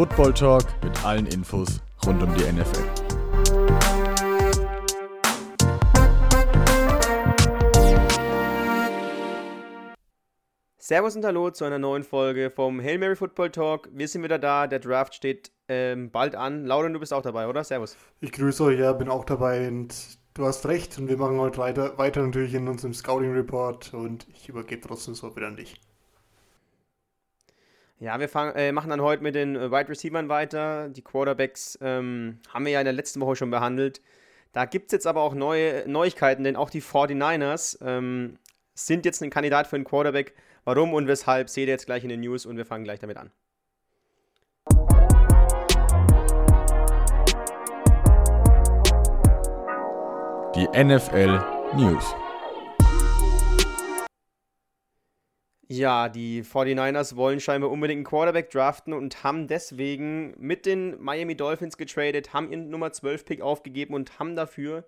Football Talk mit allen Infos rund um die NFL. Servus und Hallo zu einer neuen Folge vom Hail Mary Football Talk. Wir sind wieder da, der Draft steht ähm, bald an. Lauren, du bist auch dabei, oder? Servus. Ich grüße euch, ja, bin auch dabei und du hast recht und wir machen heute weiter, weiter natürlich in unserem Scouting Report und ich übergebe trotzdem so wieder an dich. Ja, wir fang, äh, machen dann heute mit den äh, Wide Receivers weiter. Die Quarterbacks ähm, haben wir ja in der letzten Woche schon behandelt. Da gibt es jetzt aber auch neue Neuigkeiten, denn auch die 49ers ähm, sind jetzt ein Kandidat für einen Quarterback. Warum und weshalb seht ihr jetzt gleich in den News und wir fangen gleich damit an. Die NFL News. Ja, die 49ers wollen scheinbar unbedingt einen Quarterback draften und haben deswegen mit den Miami Dolphins getradet, haben ihren Nummer 12 Pick aufgegeben und haben dafür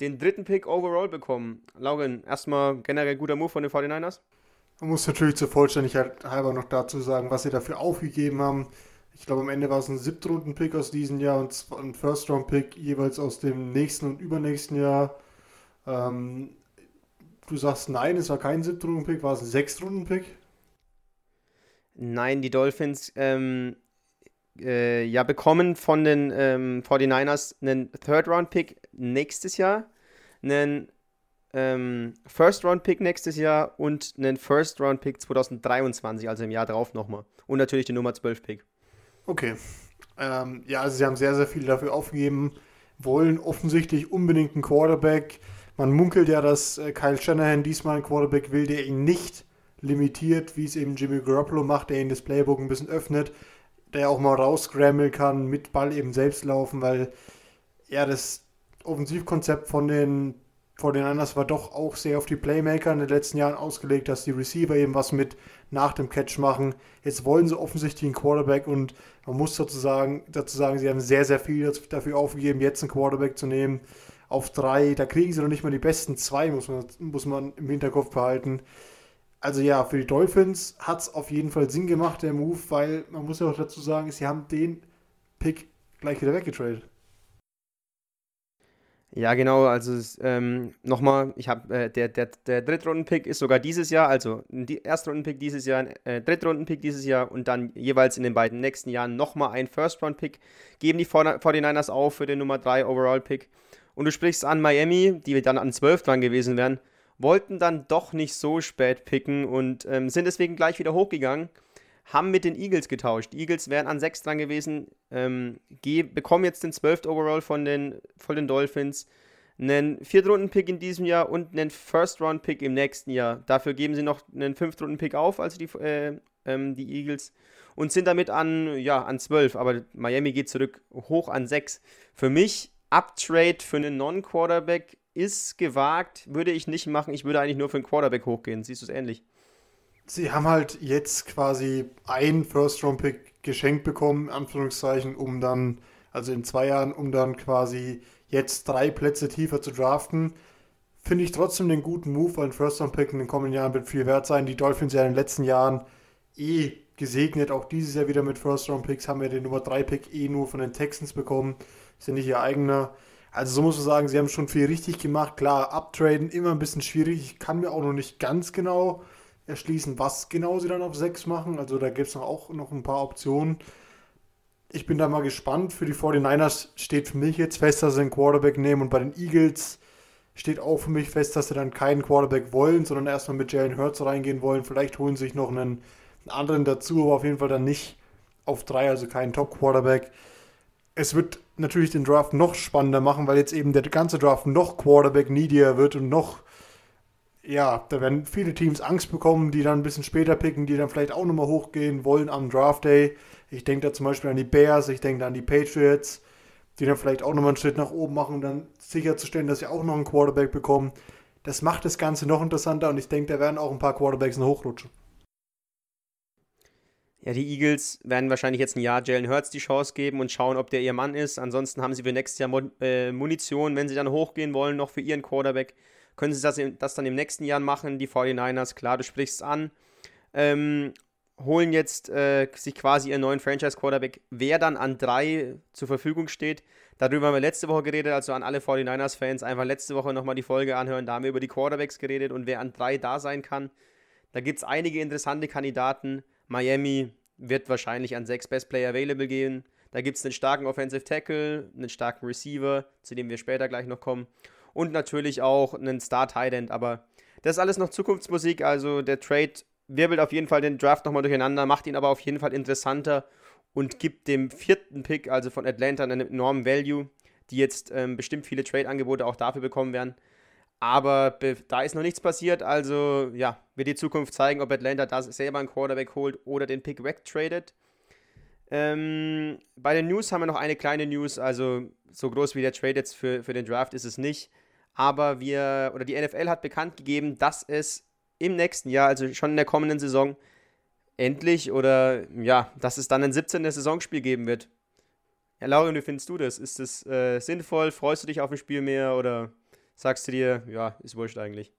den dritten Pick overall bekommen. Lauren, erstmal generell guter Move von den 49ers? Man muss natürlich zur Vollständigkeit halber noch dazu sagen, was sie dafür aufgegeben haben. Ich glaube, am Ende war es ein Siebtrunden-Pick aus diesem Jahr und ein First-Round-Pick jeweils aus dem nächsten und übernächsten Jahr. Ähm, du sagst nein, es war kein Siebtrunden-Pick, war es ein Sechstrunden-Pick? Nein, die Dolphins ähm, äh, ja bekommen von den ähm, 49ers einen Third-Round-Pick nächstes Jahr, einen ähm, First-Round-Pick nächstes Jahr und einen First-Round-Pick 2023, also im Jahr drauf nochmal. Und natürlich den Nummer 12-Pick. Okay. Ähm, ja, also sie haben sehr, sehr viel dafür aufgegeben, wollen offensichtlich unbedingt einen Quarterback. Man munkelt ja, dass äh, Kyle Shanahan diesmal einen Quarterback will, der ihn nicht limitiert, wie es eben Jimmy Garoppolo macht, der ihn das Playbook ein bisschen öffnet, der auch mal rausscrammeln kann, mit Ball eben selbst laufen, weil ja, das Offensivkonzept von den vor den Anders war doch auch sehr auf die Playmaker in den letzten Jahren ausgelegt, dass die Receiver eben was mit nach dem Catch machen. Jetzt wollen sie offensichtlich einen Quarterback und man muss sozusagen dazu sagen, sie haben sehr, sehr viel dafür aufgegeben, jetzt einen Quarterback zu nehmen. Auf drei, da kriegen sie noch nicht mal die besten zwei, muss man, muss man im Hinterkopf behalten. Also ja, für die Dolphins hat es auf jeden Fall Sinn gemacht, der Move, weil man muss ja auch dazu sagen, sie haben den Pick gleich wieder weggetradet. Ja, genau, also ähm, nochmal, ich habe äh, der, der, der Drittrunden-Pick ist sogar dieses Jahr, also die Erstrunden-Pick dieses Jahr, äh, Drittrunden-Pick dieses Jahr und dann jeweils in den beiden nächsten Jahren nochmal ein First-Round-Pick. Geben die 49ers auf für den Nummer 3 Overall-Pick. Und du sprichst an Miami, die dann an 12 dran gewesen wären, wollten dann doch nicht so spät picken und ähm, sind deswegen gleich wieder hochgegangen haben mit den Eagles getauscht. Die Eagles wären an 6 dran gewesen, ähm, bekommen jetzt den 12. Overall von den, von den Dolphins, einen Viertrunden-Pick in diesem Jahr und einen First-Round-Pick im nächsten Jahr. Dafür geben sie noch einen Fünftrunden-Pick auf, also die, äh, ähm, die Eagles, und sind damit an, ja, an 12. Aber Miami geht zurück hoch an 6. Für mich, Uptrade für einen Non-Quarterback ist gewagt, würde ich nicht machen. Ich würde eigentlich nur für einen Quarterback hochgehen. Siehst du es ähnlich? sie haben halt jetzt quasi ein First-Round-Pick geschenkt bekommen, in Anführungszeichen, um dann, also in zwei Jahren, um dann quasi jetzt drei Plätze tiefer zu draften. Finde ich trotzdem den guten Move, weil ein First-Round-Pick in den kommenden Jahren wird viel wert sein. Die Dolphins ja in den letzten Jahren eh gesegnet, auch dieses Jahr wieder mit First-Round-Picks, haben wir den Nummer 3-Pick eh nur von den Texans bekommen. Ist ja nicht ihr eigener. Also so muss man sagen, sie haben schon viel richtig gemacht. Klar, uptraden immer ein bisschen schwierig. Ich kann mir auch noch nicht ganz genau erschließen, was genau sie dann auf 6 machen. Also da gibt es auch noch ein paar Optionen. Ich bin da mal gespannt. Für die 49ers steht für mich jetzt fest, dass sie einen Quarterback nehmen und bei den Eagles steht auch für mich fest, dass sie dann keinen Quarterback wollen, sondern erstmal mit Jalen Hurts reingehen wollen. Vielleicht holen sie sich noch einen, einen anderen dazu, aber auf jeden Fall dann nicht auf 3, also keinen Top-Quarterback. Es wird natürlich den Draft noch spannender machen, weil jetzt eben der ganze Draft noch Quarterback-needier wird und noch ja, da werden viele Teams Angst bekommen, die dann ein bisschen später picken, die dann vielleicht auch nochmal hochgehen wollen am Draft Day. Ich denke da zum Beispiel an die Bears, ich denke da an die Patriots, die dann vielleicht auch nochmal einen Schritt nach oben machen, um dann sicherzustellen, dass sie auch noch einen Quarterback bekommen. Das macht das Ganze noch interessanter und ich denke, da werden auch ein paar Quarterbacks noch hochrutschen. Ja, die Eagles werden wahrscheinlich jetzt ein Jahr Jalen Hurts die Chance geben und schauen, ob der ihr Mann ist. Ansonsten haben sie für nächstes Jahr äh, Munition, wenn sie dann hochgehen wollen, noch für ihren Quarterback können sie das, das dann im nächsten Jahr machen, die 49ers? Klar, du sprichst an. Ähm, holen jetzt äh, sich quasi ihren neuen Franchise-Quarterback, wer dann an drei zur Verfügung steht. Darüber haben wir letzte Woche geredet, also an alle 49ers-Fans einfach letzte Woche nochmal die Folge anhören. Da haben wir über die Quarterbacks geredet und wer an drei da sein kann. Da gibt es einige interessante Kandidaten. Miami wird wahrscheinlich an sechs Best Player Available gehen. Da gibt es einen starken Offensive Tackle, einen starken Receiver, zu dem wir später gleich noch kommen. Und natürlich auch einen Star Tight End. Aber das ist alles noch Zukunftsmusik. Also der Trade wirbelt auf jeden Fall den Draft nochmal durcheinander, macht ihn aber auf jeden Fall interessanter und gibt dem vierten Pick, also von Atlanta, einen enormen Value, die jetzt ähm, bestimmt viele Trade-Angebote auch dafür bekommen werden. Aber da ist noch nichts passiert, also ja, wird die Zukunft zeigen, ob Atlanta da selber einen Quarterback holt oder den Pick wegtradet. Ähm, bei den News haben wir noch eine kleine News, also so groß wie der Trade jetzt für, für den Draft ist es nicht. Aber wir, oder die NFL hat bekannt gegeben, dass es im nächsten Jahr, also schon in der kommenden Saison, endlich oder ja, dass es dann ein 17. Saisonspiel geben wird. Ja, Lauren, wie findest du das? Ist das äh, sinnvoll? Freust du dich auf ein Spiel mehr oder sagst du dir, ja, ist wurscht eigentlich?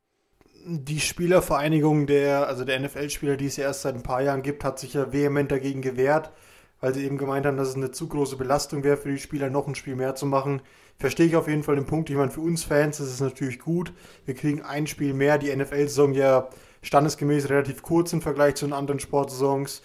Die Spielervereinigung der, also der NFL-Spieler, die es ja erst seit ein paar Jahren gibt, hat sich ja vehement dagegen gewehrt, weil sie eben gemeint haben, dass es eine zu große Belastung wäre für die Spieler, noch ein Spiel mehr zu machen. Verstehe ich auf jeden Fall den Punkt. Ich meine, für uns Fans ist es natürlich gut. Wir kriegen ein Spiel mehr. Die NFL-Saison ja standesgemäß relativ kurz im Vergleich zu den anderen Sportsaisons.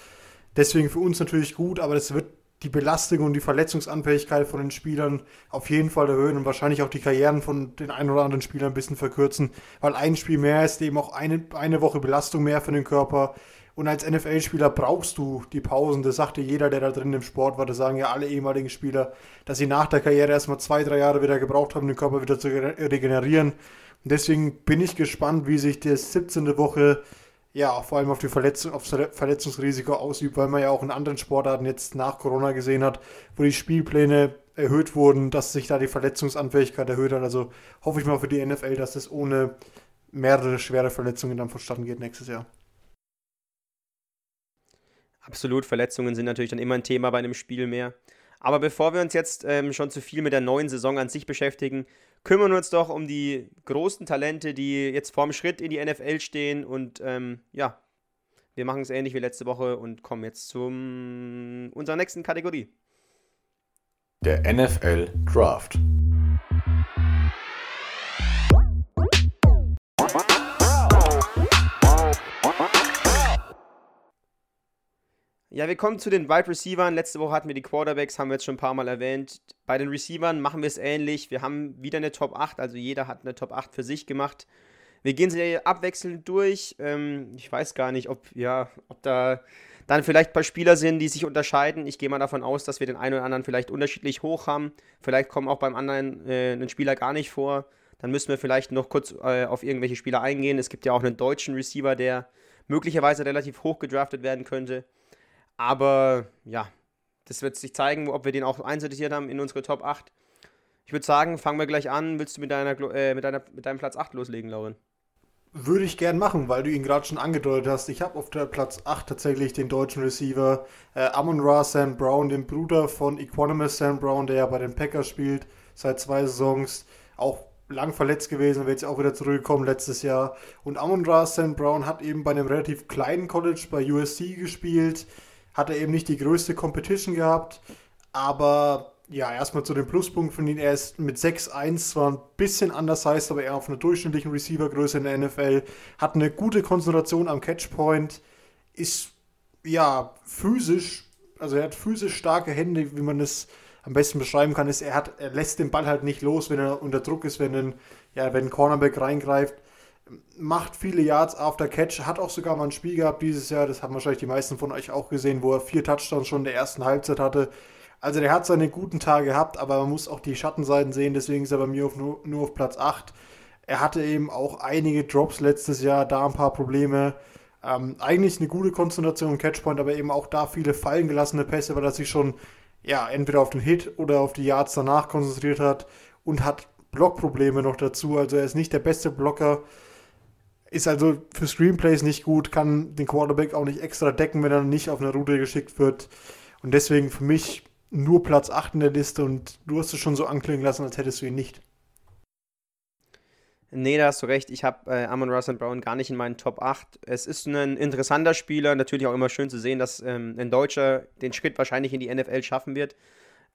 Deswegen für uns natürlich gut, aber das wird die Belastung und die Verletzungsanfähigkeit von den Spielern auf jeden Fall erhöhen und wahrscheinlich auch die Karrieren von den ein oder anderen Spielern ein bisschen verkürzen, weil ein Spiel mehr ist eben auch eine, eine Woche Belastung mehr für den Körper. Und als NFL-Spieler brauchst du die Pausen. Das sagte jeder, der da drin im Sport war. Das sagen ja alle ehemaligen Spieler, dass sie nach der Karriere erstmal zwei, drei Jahre wieder gebraucht haben, den Körper wieder zu regenerieren. Und deswegen bin ich gespannt, wie sich die 17. Woche ja vor allem auf die Verletzung, aufs Verletzungsrisiko ausübt, weil man ja auch in anderen Sportarten jetzt nach Corona gesehen hat, wo die Spielpläne erhöht wurden, dass sich da die Verletzungsanfähigkeit erhöht hat. Also hoffe ich mal für die NFL, dass das ohne mehrere schwere Verletzungen dann vonstatten geht nächstes Jahr. Absolut, Verletzungen sind natürlich dann immer ein Thema bei einem Spiel mehr. Aber bevor wir uns jetzt ähm, schon zu viel mit der neuen Saison an sich beschäftigen, kümmern wir uns doch um die großen Talente, die jetzt vorm Schritt in die NFL stehen. Und ähm, ja, wir machen es ähnlich wie letzte Woche und kommen jetzt zu unserer nächsten Kategorie. Der NFL Draft. Ja, wir kommen zu den Wide Receivers. Letzte Woche hatten wir die Quarterbacks, haben wir jetzt schon ein paar Mal erwähnt. Bei den Receivers machen wir es ähnlich. Wir haben wieder eine Top 8, also jeder hat eine Top 8 für sich gemacht. Wir gehen sie abwechselnd durch. Ähm, ich weiß gar nicht, ob, ja, ob da dann vielleicht ein paar Spieler sind, die sich unterscheiden. Ich gehe mal davon aus, dass wir den einen oder anderen vielleicht unterschiedlich hoch haben. Vielleicht kommen auch beim anderen äh, ein Spieler gar nicht vor. Dann müssen wir vielleicht noch kurz äh, auf irgendwelche Spieler eingehen. Es gibt ja auch einen deutschen Receiver, der möglicherweise relativ hoch gedraftet werden könnte. Aber ja, das wird sich zeigen, ob wir den auch einsortiert haben in unsere Top 8. Ich würde sagen, fangen wir gleich an. Willst du mit, deiner, äh, mit, deiner, mit deinem Platz 8 loslegen, Lauren? Würde ich gern machen, weil du ihn gerade schon angedeutet hast. Ich habe auf der Platz 8 tatsächlich den deutschen Receiver äh, Amon Ra Sam Brown, den Bruder von Equanimous Sam Brown, der ja bei den Packers spielt, seit zwei Saisons. Auch lang verletzt gewesen, wird jetzt auch wieder zurückgekommen letztes Jahr. Und Amon Ra Sam Brown hat eben bei einem relativ kleinen College bei USC gespielt hat er eben nicht die größte Competition gehabt, aber ja, erstmal zu den Pluspunkten von ihm. Er ist mit 6'1 zwar ein bisschen anders heißt, aber eher auf einer durchschnittlichen Receivergröße in der NFL. Hat eine gute Konzentration am Catchpoint. Ist ja physisch, also er hat physisch starke Hände, wie man es am besten beschreiben kann, ist, er, hat, er lässt den Ball halt nicht los, wenn er unter Druck ist, wenn ein, ja, wenn ein Cornerback reingreift macht viele Yards after Catch, hat auch sogar mal ein Spiel gehabt dieses Jahr, das haben wahrscheinlich die meisten von euch auch gesehen, wo er vier Touchdowns schon in der ersten Halbzeit hatte. Also der hat seine guten Tage gehabt, aber man muss auch die Schattenseiten sehen, deswegen ist er bei mir auf, nur, nur auf Platz 8. Er hatte eben auch einige Drops letztes Jahr, da ein paar Probleme. Ähm, eigentlich eine gute Konzentration im Catchpoint, aber eben auch da viele fallen gelassene Pässe, weil er sich schon ja, entweder auf den Hit oder auf die Yards danach konzentriert hat und hat Blockprobleme noch dazu. Also er ist nicht der beste Blocker ist also für Screenplays nicht gut, kann den Quarterback auch nicht extra decken, wenn er nicht auf eine Route geschickt wird. Und deswegen für mich nur Platz 8 in der Liste und du hast es schon so anklingen lassen, als hättest du ihn nicht. Nee, da hast du recht. Ich habe äh, Amon Russell Brown gar nicht in meinen Top 8. Es ist ein interessanter Spieler. Natürlich auch immer schön zu sehen, dass ähm, ein Deutscher den Schritt wahrscheinlich in die NFL schaffen wird.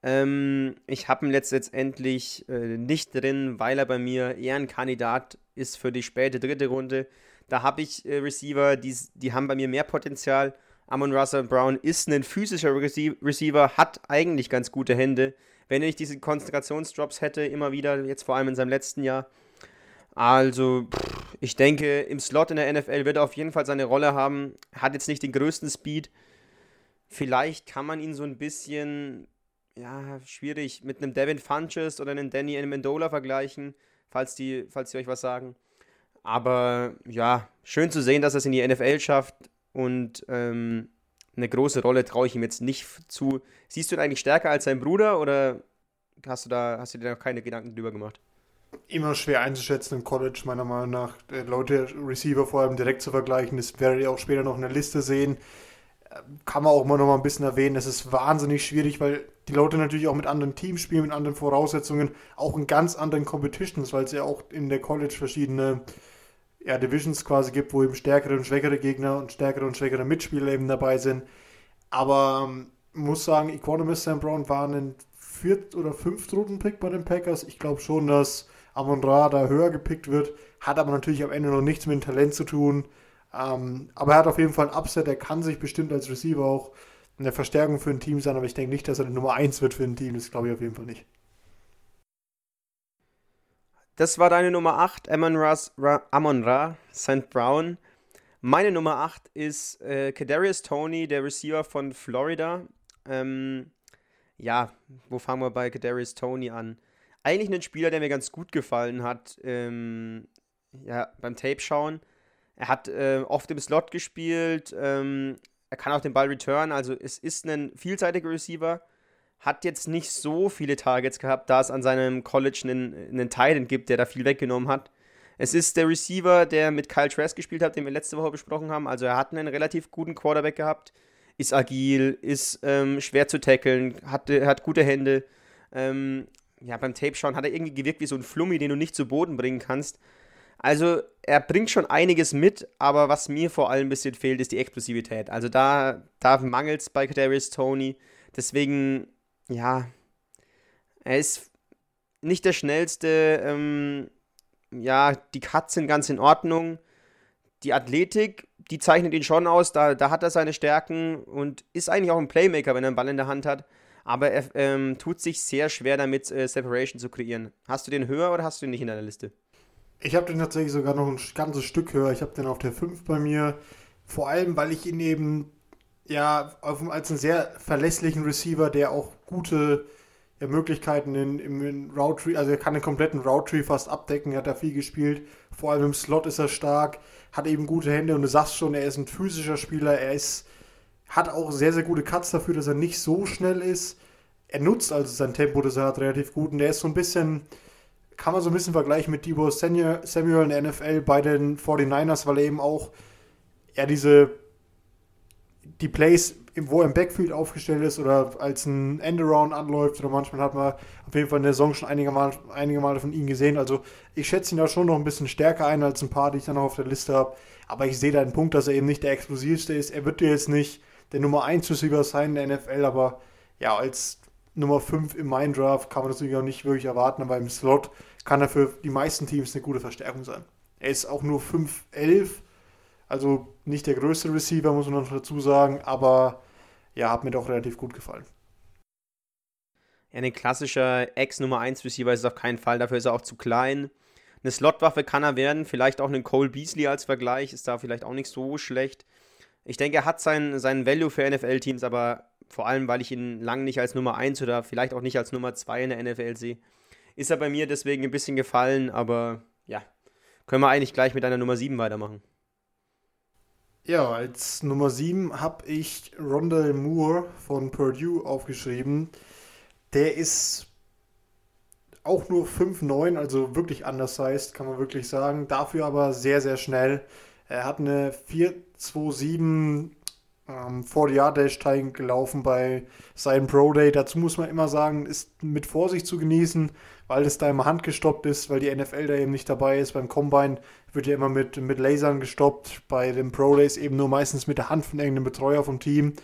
Ähm, ich habe ihn letztendlich äh, nicht drin, weil er bei mir eher ein Kandidat ist für die späte dritte Runde. Da habe ich äh, Receiver, die, die haben bei mir mehr Potenzial. Amon Russell Brown ist ein physischer Receiver, hat eigentlich ganz gute Hände. Wenn er nicht diese Konzentrationsdrops hätte, immer wieder, jetzt vor allem in seinem letzten Jahr, also, ich denke, im Slot in der NFL wird er auf jeden Fall seine Rolle haben. Hat jetzt nicht den größten Speed. Vielleicht kann man ihn so ein bisschen, ja, schwierig mit einem Devin Funches oder einem Danny Amendola vergleichen, falls die, falls die euch was sagen. Aber ja, schön zu sehen, dass er es in die NFL schafft und ähm, eine große Rolle traue ich ihm jetzt nicht zu. Siehst du ihn eigentlich stärker als sein Bruder oder hast du da hast du dir noch keine Gedanken drüber gemacht? immer schwer einzuschätzen im College, meiner Meinung nach. Äh, Leute, Receiver vor allem direkt zu vergleichen, das werdet ihr auch später noch in der Liste sehen. Kann man auch mal noch mal ein bisschen erwähnen. Es ist wahnsinnig schwierig, weil die Leute natürlich auch mit anderen Teams spielen, mit anderen Voraussetzungen, auch in ganz anderen Competitions, weil es ja auch in der College verschiedene ja, Divisions quasi gibt, wo eben stärkere und schwächere Gegner und stärkere und schwächere Mitspieler eben dabei sind. Aber ähm, muss sagen, Equanimous Sam Brown war ein Viert- oder Fünft-Runden-Pick bei den Packers. Ich glaube schon, dass Amon Ra da höher gepickt wird. Hat aber natürlich am Ende noch nichts mit dem Talent zu tun. Ähm, aber er hat auf jeden Fall ein Upset. Er kann sich bestimmt als Receiver auch eine Verstärkung für ein Team sein. Aber ich denke nicht, dass er die Nummer 1 wird für ein Team. Das glaube ich auf jeden Fall nicht. Das war deine Nummer 8, Amon, Ra, Amon Ra, St. Brown. Meine Nummer 8 ist äh, Kadarius Tony, der Receiver von Florida. Ähm, ja, wo fangen wir bei Kadarius Tony an? eigentlich ein Spieler, der mir ganz gut gefallen hat, ähm, ja, beim Tape schauen. Er hat äh, oft im Slot gespielt, ähm, er kann auch den Ball returnen, also es ist ein vielseitiger Receiver. Hat jetzt nicht so viele Targets gehabt, da es an seinem College einen, einen Titan gibt, der da viel weggenommen hat. Es ist der Receiver, der mit Kyle Trask gespielt hat, den wir letzte Woche besprochen haben. Also er hat einen relativ guten Quarterback gehabt, ist agil, ist ähm, schwer zu tackeln, hat, hat gute Hände. Ähm, ja, beim Tape schauen hat er irgendwie gewirkt wie so ein Flummi, den du nicht zu Boden bringen kannst. Also er bringt schon einiges mit, aber was mir vor allem ein bisschen fehlt, ist die Explosivität. Also da, da mangelt es bei Kadarius Tony. Deswegen, ja, er ist nicht der schnellste. Ähm, ja, die Cuts sind ganz in Ordnung. Die Athletik, die zeichnet ihn schon aus. Da, da hat er seine Stärken und ist eigentlich auch ein Playmaker, wenn er einen Ball in der Hand hat aber er ähm, tut sich sehr schwer damit, äh, Separation zu kreieren. Hast du den höher oder hast du ihn nicht in deiner Liste? Ich habe den tatsächlich sogar noch ein ganzes Stück höher. Ich habe den auf der 5 bei mir. Vor allem, weil ich ihn eben ja auf, als einen sehr verlässlichen Receiver, der auch gute ja, Möglichkeiten in, im Route Tree, also er kann den kompletten Route Tree fast abdecken, er hat da viel gespielt. Vor allem im Slot ist er stark, hat eben gute Hände und du sagst schon, er ist ein physischer Spieler, er ist hat auch sehr, sehr gute Cuts dafür, dass er nicht so schnell ist. Er nutzt also sein Tempo, das er hat, relativ gut. Und der ist so ein bisschen, kann man so ein bisschen vergleichen mit Debo Samuel in der NFL bei den 49ers, weil er eben auch er diese die Plays, wo er im Backfield aufgestellt ist oder als ein Endaround anläuft oder manchmal hat man auf jeden Fall in der Saison schon einige Mal, einige Male von ihm gesehen. Also ich schätze ihn da schon noch ein bisschen stärker ein als ein paar, die ich dann noch auf der Liste habe. Aber ich sehe da einen Punkt, dass er eben nicht der explosivste ist. Er wird dir jetzt nicht der Nummer 1 Receiver sein in der NFL, aber ja, als Nummer 5 im Draft kann man das natürlich auch nicht wirklich erwarten, aber im Slot kann er für die meisten Teams eine gute Verstärkung sein. Er ist auch nur 5'11, also nicht der größte Receiver, muss man noch dazu sagen, aber ja, hat mir doch relativ gut gefallen. Ja, ein klassischer Ex-Nummer 1 Receiver ist es auf keinen Fall, dafür ist er auch zu klein. Eine Slotwaffe kann er werden, vielleicht auch einen Cole Beasley als Vergleich, ist da vielleicht auch nicht so schlecht. Ich denke, er hat seinen, seinen Value für NFL-Teams, aber vor allem, weil ich ihn lang nicht als Nummer 1 oder vielleicht auch nicht als Nummer 2 in der NFL sehe, ist er bei mir deswegen ein bisschen gefallen, aber ja, können wir eigentlich gleich mit einer Nummer 7 weitermachen. Ja, als Nummer 7 habe ich Rondell Moore von Purdue aufgeschrieben. Der ist auch nur 5'9, also wirklich undersized, kann man wirklich sagen. Dafür aber sehr, sehr schnell. Er hat eine 4,27 ähm, 40-Yard-Dash gelaufen bei seinem Pro Day. Dazu muss man immer sagen, ist mit Vorsicht zu genießen, weil das da immer handgestoppt ist, weil die NFL da eben nicht dabei ist. Beim Combine wird ja immer mit, mit Lasern gestoppt, bei den Pro Days eben nur meistens mit der Hand von irgendeinem Betreuer vom Team.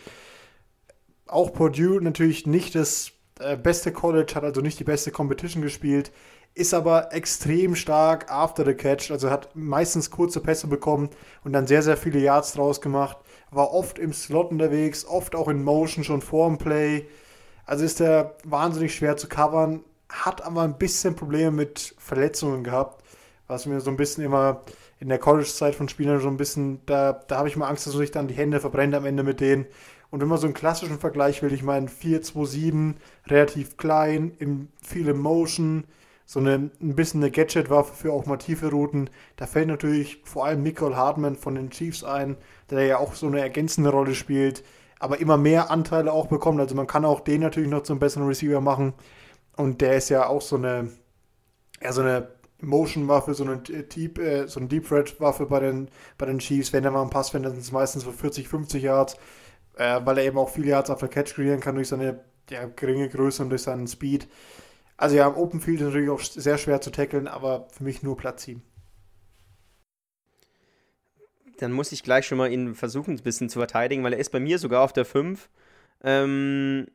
Auch Purdue natürlich nicht das äh, beste College, hat also nicht die beste Competition gespielt, ist aber extrem stark after the catch, also hat meistens kurze Pässe bekommen und dann sehr, sehr viele Yards draus gemacht, war oft im Slot unterwegs, oft auch in Motion schon vor dem Play. Also ist er wahnsinnig schwer zu covern, hat aber ein bisschen Probleme mit Verletzungen gehabt, was mir so ein bisschen immer in der College-Zeit von Spielern so ein bisschen, da, da habe ich mal Angst, dass sich dann die Hände verbrennt am Ende mit denen. Und wenn man so einen klassischen Vergleich will, ich meine 4-2-7, relativ klein, im, viel Motion, so eine, ein bisschen eine Gadget-Waffe für auch mal tiefe Routen. Da fällt natürlich vor allem Nicole Hartman von den Chiefs ein, der ja auch so eine ergänzende Rolle spielt, aber immer mehr Anteile auch bekommt. Also man kann auch den natürlich noch zum besseren Receiver machen. Und der ist ja auch so eine, ja, so eine Motion-Waffe, so eine Deep, äh, so eine Deep Threat-Waffe bei den, bei den Chiefs. Wenn er mal einen Pass findet, sind es meistens für 40, 50 Yards äh, weil er eben auch viele Yards auf der Catch kreieren kann durch seine ja, geringe Größe und durch seinen Speed. Also ja, im Open Field ist natürlich auch sehr schwer zu tackeln, aber für mich nur Platz 7. Dann muss ich gleich schon mal ihn versuchen, ein bisschen zu verteidigen, weil er ist bei mir sogar auf der 5. Ähm,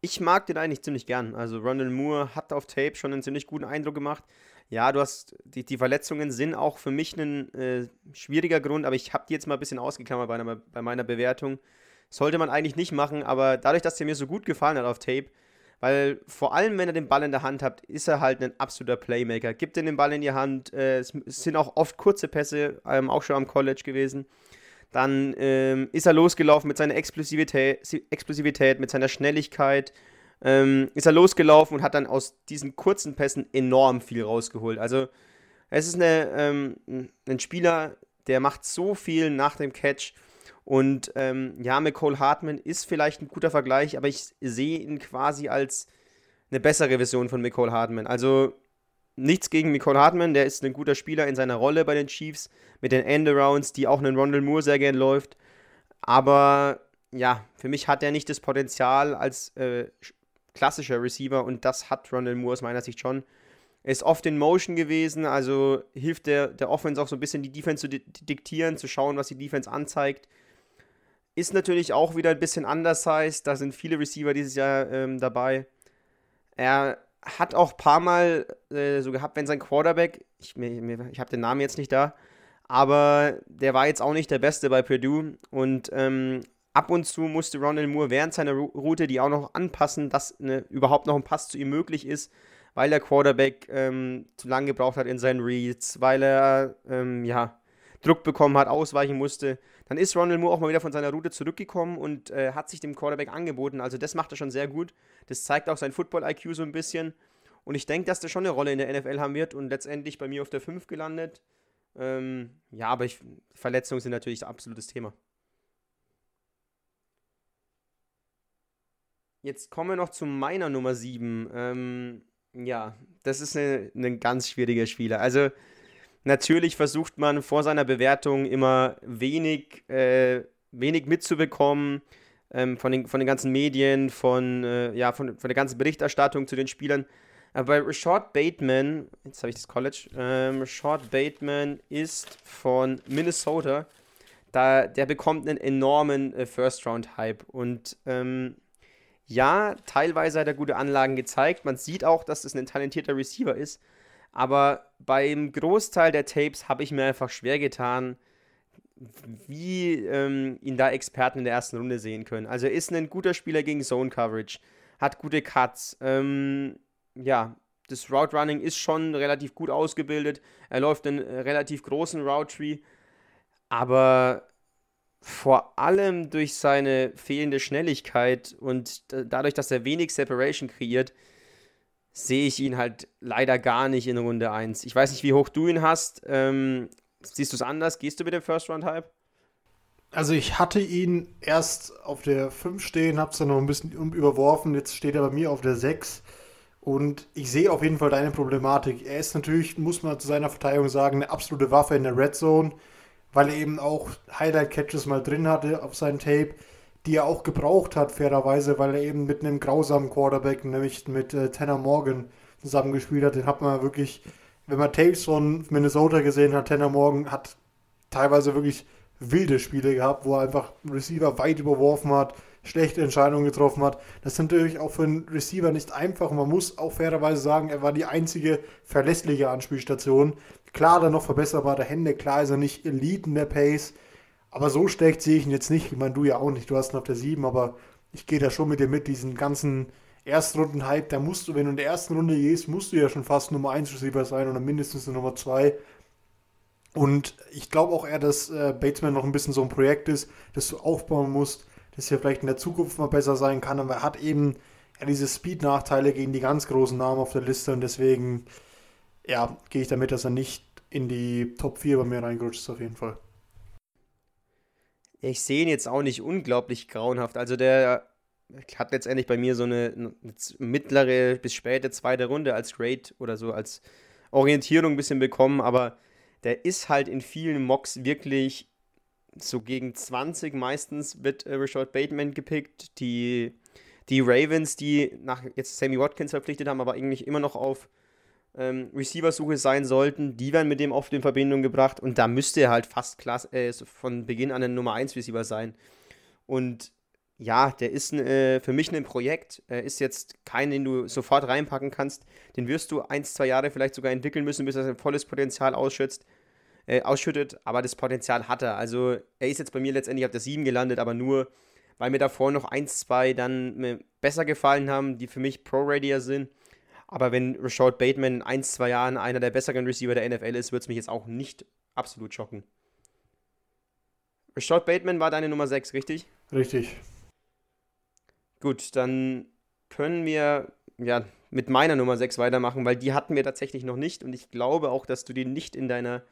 ich mag den eigentlich ziemlich gern. Also Ronald Moore hat auf Tape schon einen ziemlich guten Eindruck gemacht. Ja, du hast die, die Verletzungen sind auch für mich ein äh, schwieriger Grund, aber ich habe die jetzt mal ein bisschen ausgeklammert bei, bei meiner Bewertung. Sollte man eigentlich nicht machen, aber dadurch, dass der mir so gut gefallen hat auf Tape, weil vor allem, wenn er den Ball in der Hand hat, ist er halt ein absoluter Playmaker. Gibt ihm den Ball in die Hand. Äh, es sind auch oft kurze Pässe, ähm, auch schon am College gewesen. Dann ähm, ist er losgelaufen mit seiner Explosivität, Explosivität mit seiner Schnelligkeit. Ähm, ist er losgelaufen und hat dann aus diesen kurzen Pässen enorm viel rausgeholt. Also, es ist eine, ähm, ein Spieler, der macht so viel nach dem Catch und ähm, ja, McCall Hartman ist vielleicht ein guter Vergleich, aber ich sehe ihn quasi als eine bessere Version von McCall Hartman. Also nichts gegen McCall Hartman, der ist ein guter Spieler in seiner Rolle bei den Chiefs mit den Endarounds, die auch einen Rondell Moore sehr gern läuft. Aber ja, für mich hat er nicht das Potenzial als äh, klassischer Receiver und das hat Rondell Moore aus meiner Sicht schon. Er ist oft in Motion gewesen, also hilft der, der Offense auch so ein bisschen die Defense zu diktieren, zu schauen, was die Defense anzeigt. Ist natürlich auch wieder ein bisschen anders heißt. Da sind viele Receiver dieses Jahr ähm, dabei. Er hat auch ein paar Mal äh, so gehabt, wenn sein Quarterback, ich, ich habe den Namen jetzt nicht da, aber der war jetzt auch nicht der Beste bei Purdue. Und ähm, ab und zu musste Ronald Moore während seiner Route die auch noch anpassen, dass ne, überhaupt noch ein Pass zu ihm möglich ist, weil der Quarterback ähm, zu lange gebraucht hat in seinen Reads, weil er ähm, ja, Druck bekommen hat, ausweichen musste. Dann ist Ronald Moore auch mal wieder von seiner Route zurückgekommen und äh, hat sich dem Quarterback angeboten. Also das macht er schon sehr gut. Das zeigt auch sein Football-IQ so ein bisschen. Und ich denke, dass der schon eine Rolle in der NFL haben wird und letztendlich bei mir auf der 5 gelandet. Ähm, ja, aber ich, Verletzungen sind natürlich ein absolutes Thema. Jetzt kommen wir noch zu meiner Nummer 7. Ähm, ja, das ist ein eine ganz schwieriger Spieler. Also, Natürlich versucht man vor seiner Bewertung immer wenig, äh, wenig mitzubekommen ähm, von, den, von den ganzen Medien, von, äh, ja, von, von der ganzen Berichterstattung zu den Spielern. Aber bei Rashad Bateman, jetzt habe ich das College, ähm, Rashad Bateman ist von Minnesota. Da, der bekommt einen enormen äh, First-Round-Hype. Und ähm, ja, teilweise hat er gute Anlagen gezeigt. Man sieht auch, dass das ein talentierter Receiver ist. Aber beim Großteil der Tapes habe ich mir einfach schwer getan, wie ähm, ihn da Experten in der ersten Runde sehen können. Also er ist ein guter Spieler gegen Zone Coverage, hat gute Cuts. Ähm, ja, das Route Running ist schon relativ gut ausgebildet. Er läuft einen äh, relativ großen Route Tree, aber vor allem durch seine fehlende Schnelligkeit und dadurch, dass er wenig Separation kreiert, sehe ich ihn halt leider gar nicht in Runde 1. Ich weiß nicht, wie hoch du ihn hast. Ähm, siehst du es anders? Gehst du mit dem First-Round-Hype? Also ich hatte ihn erst auf der 5 stehen, habe es dann noch ein bisschen überworfen. Jetzt steht er bei mir auf der 6. Und ich sehe auf jeden Fall deine Problematik. Er ist natürlich, muss man zu seiner Verteidigung sagen, eine absolute Waffe in der Red Zone, weil er eben auch Highlight-Catches mal drin hatte auf seinem Tape. Die er auch gebraucht hat, fairerweise, weil er eben mit einem grausamen Quarterback, nämlich mit äh, Tanner Morgan, zusammengespielt hat. Den hat man wirklich, wenn man Tapes von Minnesota gesehen hat, Tanner Morgan hat teilweise wirklich wilde Spiele gehabt, wo er einfach Receiver weit überworfen hat, schlechte Entscheidungen getroffen hat. Das ist natürlich auch für einen Receiver nicht einfach. man muss auch fairerweise sagen, er war die einzige verlässliche Anspielstation. Klar, dann noch verbesserbare Hände, klar ist er nicht Elite in der Pace, aber so schlecht sehe ich ihn jetzt nicht. Ich meine, du ja auch nicht, du hast ihn auf der 7, aber ich gehe da schon mit dir mit, diesen ganzen Erstrunden-Hype, da musst du, wenn du in der ersten Runde gehst, musst du ja schon fast Nummer 1 Receiver sein oder mindestens Nummer 2. Und ich glaube auch eher, dass äh, Batesman noch ein bisschen so ein Projekt ist, das du aufbauen musst, das ja vielleicht in der Zukunft mal besser sein kann, aber er hat eben ja, diese Speed-Nachteile gegen die ganz großen Namen auf der Liste und deswegen ja, gehe ich damit, dass er nicht in die Top 4 bei mir reingerutscht ist, auf jeden Fall. Ich sehe ihn jetzt auch nicht unglaublich grauenhaft. Also der hat letztendlich bei mir so eine, mittlere bis späte zweite Runde als Grade oder so als Orientierung ein bisschen bekommen, aber der ist halt in vielen Mocks wirklich so gegen 20 meistens wird äh, Rashad Bateman gepickt. Die, die Ravens, die nach jetzt Sammy Watkins verpflichtet haben, aber eigentlich immer noch auf ähm, Receiver-Suche sein sollten, die werden mit dem oft in Verbindung gebracht und da müsste er halt fast klasse, äh, von Beginn an ein Nummer 1 Receiver sein. Und ja, der ist äh, für mich ein Projekt. Er ist jetzt kein, den du sofort reinpacken kannst. Den wirst du ein, zwei Jahre vielleicht sogar entwickeln müssen, bis er sein volles Potenzial ausschützt, äh, ausschüttet. Aber das Potenzial hat er. Also er ist jetzt bei mir letztendlich auf der 7 gelandet, aber nur, weil mir davor noch ein, zwei dann besser gefallen haben, die für mich Pro-Radier sind. Aber wenn Rashad Bateman in ein, zwei Jahren einer der besseren Receiver der NFL ist, wird es mich jetzt auch nicht absolut schocken. Rashad Bateman war deine Nummer 6, richtig? Richtig. Gut, dann können wir ja mit meiner Nummer 6 weitermachen, weil die hatten wir tatsächlich noch nicht und ich glaube auch, dass du die nicht in deiner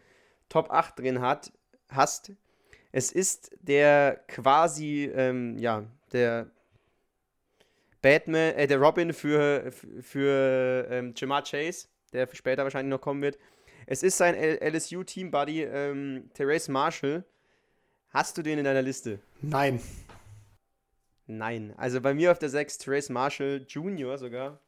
Top 8 drin hat, hast. Es ist der quasi, ähm, ja, der Batman, äh, der Robin für, für ähm, Jamar Chase, der später wahrscheinlich noch kommen wird. Es ist sein LSU-Team-Buddy, ähm, Therese Marshall. Hast du den in deiner Liste? Nein. Nein. Also bei mir auf der 6 Trace Marshall Jr. sogar.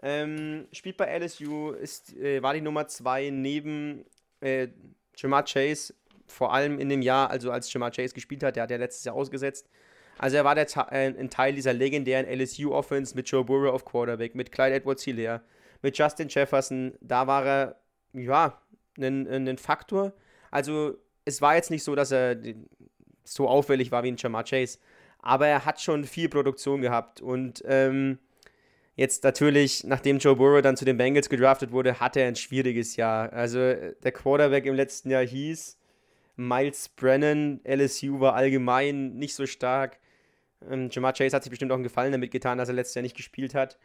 Ähm, spielt bei LSU, ist, äh, war die Nummer 2 neben äh, Jamar Chase, vor allem in dem Jahr, also als Jamar Chase gespielt hat, der hat ja letztes Jahr ausgesetzt. Also er war der, äh, ein Teil dieser legendären LSU-Offense mit Joe Burrow auf Quarterback, mit Clyde Edwards-Hilaire, mit Justin Jefferson. Da war er, ja, ein, ein Faktor. Also es war jetzt nicht so, dass er so auffällig war wie ein Jamar Chase aber er hat schon viel Produktion gehabt und ähm, jetzt natürlich, nachdem Joe Burrow dann zu den Bengals gedraftet wurde, hat er ein schwieriges Jahr. Also der Quarterback im letzten Jahr hieß Miles Brennan, LSU war allgemein nicht so stark. Ähm, Jamar Chase hat sich bestimmt auch einen Gefallen damit getan, dass er letztes Jahr nicht gespielt hat.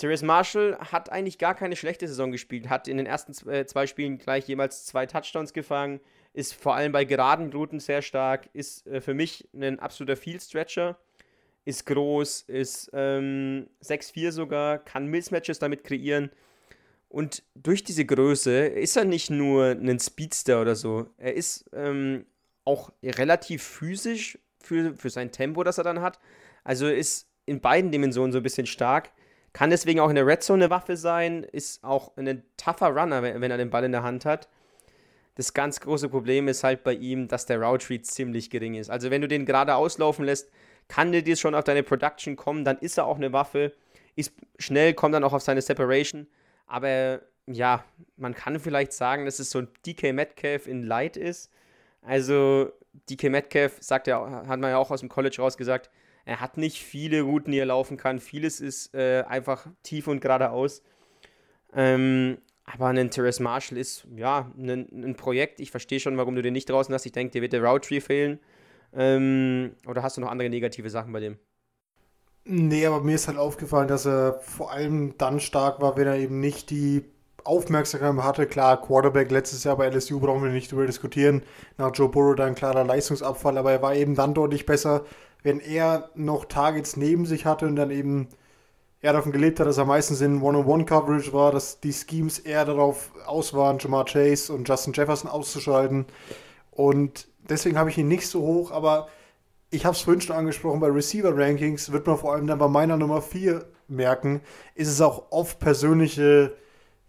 Therese Marshall hat eigentlich gar keine schlechte Saison gespielt, hat in den ersten zwei, zwei Spielen gleich jemals zwei Touchdowns gefangen, ist vor allem bei geraden Routen sehr stark, ist äh, für mich ein absoluter Field-Stretcher, ist groß, ist ähm, 6'4 sogar, kann Mismatches damit kreieren. Und durch diese Größe ist er nicht nur ein Speedster oder so, er ist ähm, auch relativ physisch für, für sein Tempo, das er dann hat. Also ist in beiden Dimensionen so ein bisschen stark. Kann deswegen auch in der Red Zone eine Waffe sein, ist auch ein tougher Runner, wenn er den Ball in der Hand hat. Das ganz große Problem ist halt bei ihm, dass der Route Read ziemlich gering ist. Also wenn du den gerade auslaufen lässt, kann dir schon auf deine Production kommen, dann ist er auch eine Waffe, ist schnell, kommt dann auch auf seine Separation. Aber ja, man kann vielleicht sagen, dass es so ein DK Metcalf in Light ist. Also DK Metcalf sagt ja, hat man ja auch aus dem College rausgesagt, er hat nicht viele Routen, die er laufen kann. Vieles ist äh, einfach tief und geradeaus. Ähm, aber ein Terrace Marshall ist ja ein, ein Projekt. Ich verstehe schon, warum du den nicht draußen hast. Ich denke, dir wird der Route Tree fehlen. Ähm, oder hast du noch andere negative Sachen bei dem? Nee, aber mir ist halt aufgefallen, dass er vor allem dann stark war, wenn er eben nicht die Aufmerksamkeit hatte. Klar, Quarterback letztes Jahr bei LSU brauchen wir nicht drüber diskutieren. Nach Joe Burrow da ein klarer Leistungsabfall, aber er war eben dann deutlich besser, wenn er noch Targets neben sich hatte und dann eben eher davon gelebt hat, dass er meistens in One-on-One-Coverage war, dass die Schemes eher darauf aus waren, Jamar Chase und Justin Jefferson auszuschalten. Und deswegen habe ich ihn nicht so hoch, aber ich habe es vorhin schon angesprochen, bei Receiver-Rankings wird man vor allem dann bei meiner Nummer 4 merken, ist es auch oft persönliche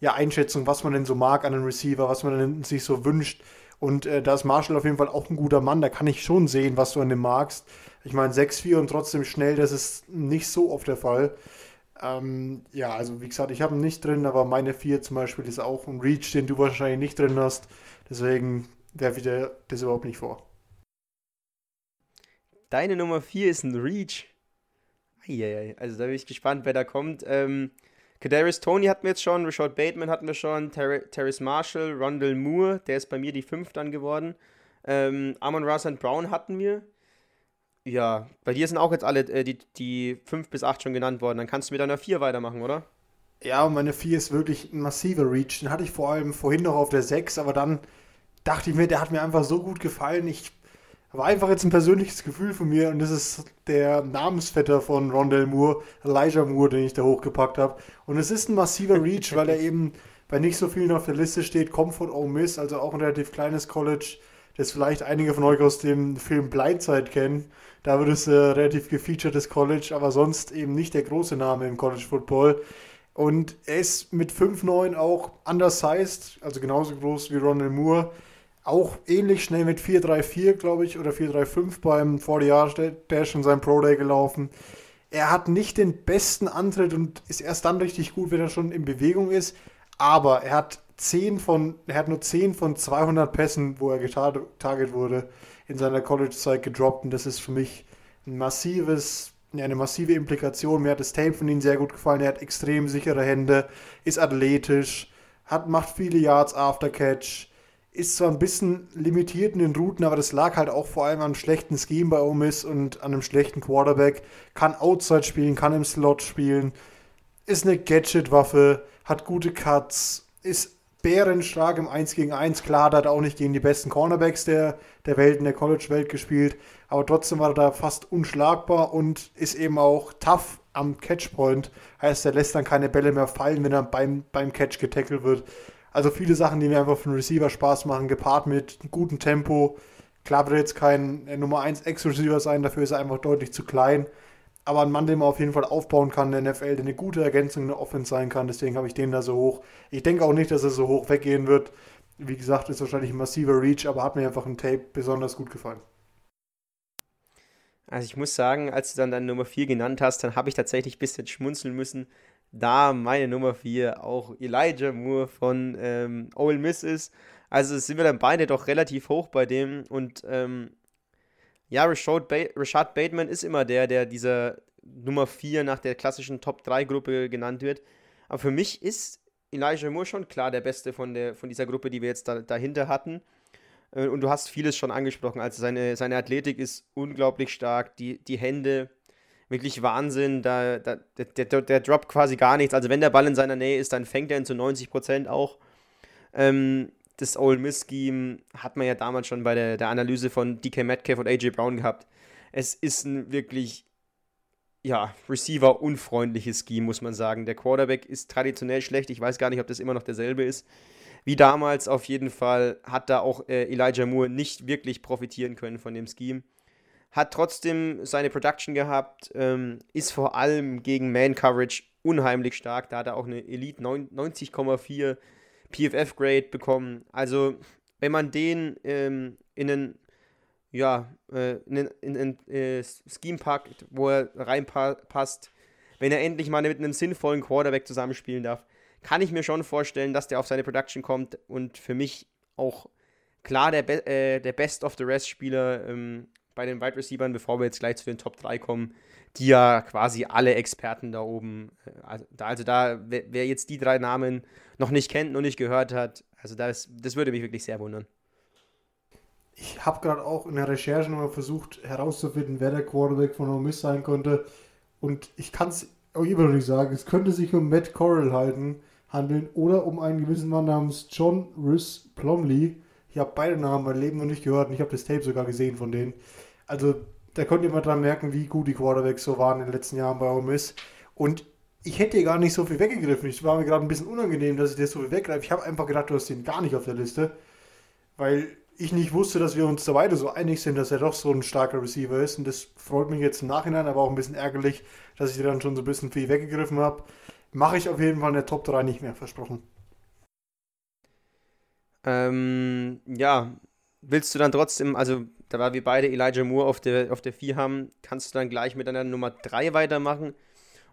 ja, Einschätzung, was man denn so mag an einem Receiver, was man denn sich so wünscht. Und äh, da ist Marshall auf jeden Fall auch ein guter Mann, da kann ich schon sehen, was du an dem magst. Ich meine, 6-4 und trotzdem schnell, das ist nicht so oft der Fall. Ähm, ja, also wie gesagt, ich habe ihn nicht drin, aber meine 4 zum Beispiel ist auch ein Reach, den du wahrscheinlich nicht drin hast. Deswegen werfe ich dir das überhaupt nicht vor. Deine Nummer 4 ist ein Reach. Eieiei, also da bin ich gespannt, wer da kommt. Ähm, Kadarius Tony hatten wir jetzt schon, Rashad Bateman hatten wir schon, Ter Terrace Marshall, Rondell Moore, der ist bei mir die 5 dann geworden. Ähm, Amon Russell Brown hatten wir. Ja, bei dir sind auch jetzt alle äh, die, die 5 bis 8 schon genannt worden. Dann kannst du mit deiner 4 weitermachen, oder? Ja, meine 4 ist wirklich ein massiver Reach. Den hatte ich vor allem vorhin noch auf der 6, aber dann dachte ich mir, der hat mir einfach so gut gefallen. Ich war einfach jetzt ein persönliches Gefühl von mir und das ist der Namensvetter von Rondell Moore, Elijah Moore, den ich da hochgepackt habe. Und es ist ein massiver Reach, weil er eben bei nicht so vielen auf der Liste steht, kommt von Ole Miss, also auch ein relativ kleines College, das vielleicht einige von euch aus dem Film Blindside kennen. Da wird es ein relativ gefeaturetes College, aber sonst eben nicht der große Name im College Football. Und er ist mit 5'9 auch undersized, also genauso groß wie Rondell Moore auch ähnlich schnell mit 4-3-4, glaube ich, oder 4-3-5 beim 40 Dash in seinem Pro Day gelaufen. Er hat nicht den besten Antritt und ist erst dann richtig gut, wenn er schon in Bewegung ist. Aber er hat 10 von, er hat nur 10 von 200 Pässen, wo er getarget wurde, in seiner College-Zeit gedroppt. Und das ist für mich ein massives, eine massive Implikation. Mir hat das Tape von ihm sehr gut gefallen. Er hat extrem sichere Hände, ist athletisch, hat, macht viele Yards after Catch ist zwar ein bisschen limitiert in den Routen, aber das lag halt auch vor allem an schlechten Scheme bei Omis und an einem schlechten Quarterback. Kann Outside spielen, kann im Slot spielen, ist eine Gadget-Waffe, hat gute Cuts, ist bärenstark im 1 gegen 1. Klar, hat er auch nicht gegen die besten Cornerbacks der, der Welt, in der College-Welt gespielt, aber trotzdem war er da fast unschlagbar und ist eben auch tough am Catchpoint. Heißt, er lässt dann keine Bälle mehr fallen, wenn er beim, beim Catch getackelt wird. Also viele Sachen, die mir einfach für den Receiver Spaß machen, gepaart mit gutem Tempo. Klar wird jetzt kein äh, Nummer 1 Ex-Receiver sein, dafür ist er einfach deutlich zu klein. Aber ein Mann, den man auf jeden Fall aufbauen kann in der NFL, der eine gute Ergänzung in der Offense sein kann. Deswegen habe ich den da so hoch. Ich denke auch nicht, dass er so hoch weggehen wird. Wie gesagt, ist wahrscheinlich ein massiver Reach, aber hat mir einfach ein Tape besonders gut gefallen. Also ich muss sagen, als du dann deine Nummer 4 genannt hast, dann habe ich tatsächlich ein bisschen schmunzeln müssen, da meine Nummer 4 auch Elijah Moore von ähm, Ole Miss ist. Also sind wir dann beide doch relativ hoch bei dem. Und ähm, ja, Rashad, ba Rashad Bateman ist immer der, der dieser Nummer 4 nach der klassischen Top-3-Gruppe genannt wird. Aber für mich ist Elijah Moore schon klar der Beste von, der, von dieser Gruppe, die wir jetzt da, dahinter hatten. Äh, und du hast vieles schon angesprochen. Also seine, seine Athletik ist unglaublich stark. Die, die Hände, wirklich Wahnsinn. Da, da, der, der, der droppt quasi gar nichts. Also wenn der Ball in seiner Nähe ist, dann fängt er ihn zu 90% auch. Ähm, das Ole Miss Scheme hat man ja damals schon bei der, der Analyse von DK Metcalf und AJ Brown gehabt. Es ist ein wirklich, ja, Receiver-unfreundliches Scheme, muss man sagen. Der Quarterback ist traditionell schlecht. Ich weiß gar nicht, ob das immer noch derselbe ist. Wie damals auf jeden Fall hat da auch äh, Elijah Moore nicht wirklich profitieren können von dem Scheme hat trotzdem seine Production gehabt, ähm, ist vor allem gegen Man-Coverage unheimlich stark. Da hat er auch eine Elite 90,4 PFF-Grade bekommen. Also, wenn man den ähm, in einen ja, äh, in ein äh, Scheme packt, wo er reinpasst, wenn er endlich mal mit einem sinnvollen Quarterback zusammenspielen darf, kann ich mir schon vorstellen, dass der auf seine Production kommt und für mich auch klar der, Be äh, der Best of the Rest Spieler ähm, bei den Wide Receivers, bevor wir jetzt gleich zu den Top 3 kommen, die ja quasi alle Experten da oben, äh, also da, also da wer, jetzt die drei Namen noch nicht kennt, noch nicht gehört hat, also das, das würde mich wirklich sehr wundern. Ich habe gerade auch in der Recherche nochmal versucht herauszufinden, wer der Quarterback von Ole Miss sein konnte. Und ich kann es auch immer noch nicht sagen. Es könnte sich um Matt Corral handeln oder um einen gewissen Mann namens John Rhys Plumley. Ich habe beide Namen mein Leben noch nicht gehört und ich habe das Tape sogar gesehen von denen. Also da konnte mal dran merken, wie gut die Quarterbacks so waren in den letzten Jahren bei Ole Miss. Und ich hätte gar nicht so viel weggegriffen. Ich war mir gerade ein bisschen unangenehm, dass ich dir so viel weggreife. Ich habe einfach gedacht, du hast den gar nicht auf der Liste. Weil ich nicht wusste, dass wir uns da beide so einig sind, dass er doch so ein starker Receiver ist. Und das freut mich jetzt im Nachhinein, aber auch ein bisschen ärgerlich, dass ich dir dann schon so ein bisschen viel weggegriffen habe. Mache ich auf jeden Fall in der Top 3 nicht mehr, versprochen. Ähm, ja, willst du dann trotzdem, also da war wir beide Elijah Moore auf der, auf der 4 haben, kannst du dann gleich mit einer Nummer 3 weitermachen?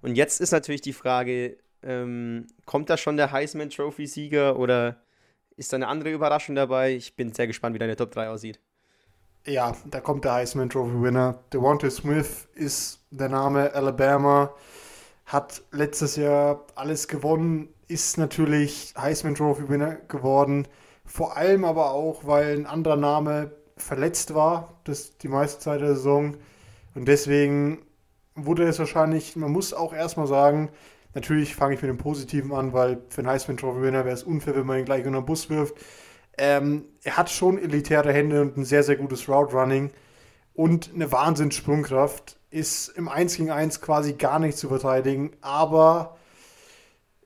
Und jetzt ist natürlich die Frage, ähm, kommt da schon der Heisman Trophy Sieger oder ist da eine andere Überraschung dabei? Ich bin sehr gespannt, wie deine Top 3 aussieht. Ja, da kommt der Heisman Trophy Winner. Devontae Smith ist der Name Alabama, hat letztes Jahr alles gewonnen, ist natürlich Heisman Trophy Winner geworden. Vor allem aber auch, weil ein anderer Name verletzt war, das die meiste Zeit der Saison. Und deswegen wurde es wahrscheinlich, man muss auch erstmal sagen, natürlich fange ich mit dem Positiven an, weil für einen Heisman Trophy Winner wäre es unfair, wenn man ihn gleich unter den Bus wirft. Ähm, er hat schon elitäre Hände und ein sehr, sehr gutes Route Running und eine Wahnsinnssprungkraft. Ist im 1 gegen 1 quasi gar nicht zu verteidigen, aber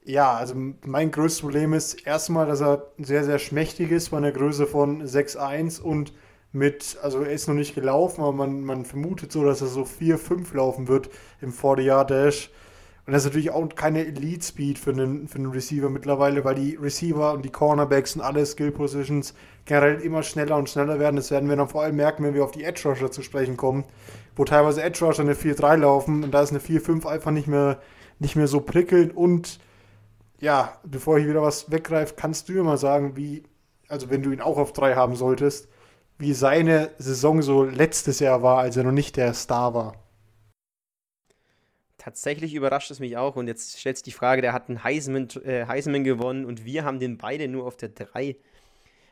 ja, also mein größtes Problem ist erstmal, dass er sehr, sehr schmächtig ist bei einer Größe von 6'1 und mit, also er ist noch nicht gelaufen, aber man, man vermutet so, dass er so 4-5 laufen wird im 40-Yard-Dash. Und das ist natürlich auch keine Elite-Speed für einen, für einen Receiver mittlerweile, weil die Receiver und die Cornerbacks und alle Skill-Positions generell immer schneller und schneller werden. Das werden wir dann vor allem merken, wenn wir auf die Edge-Rusher zu sprechen kommen, wo teilweise Edge-Rusher eine 4-3 laufen und da ist eine 4-5 einfach nicht mehr, nicht mehr so prickelnd und ja, bevor ich wieder was weggreife, kannst du mir mal sagen, wie, also wenn du ihn auch auf drei haben solltest, wie seine Saison so letztes Jahr war, als er noch nicht der Star war. Tatsächlich überrascht es mich auch und jetzt stellt sich die Frage, der hat einen Heisman, äh, Heisman gewonnen und wir haben den beide nur auf der 3.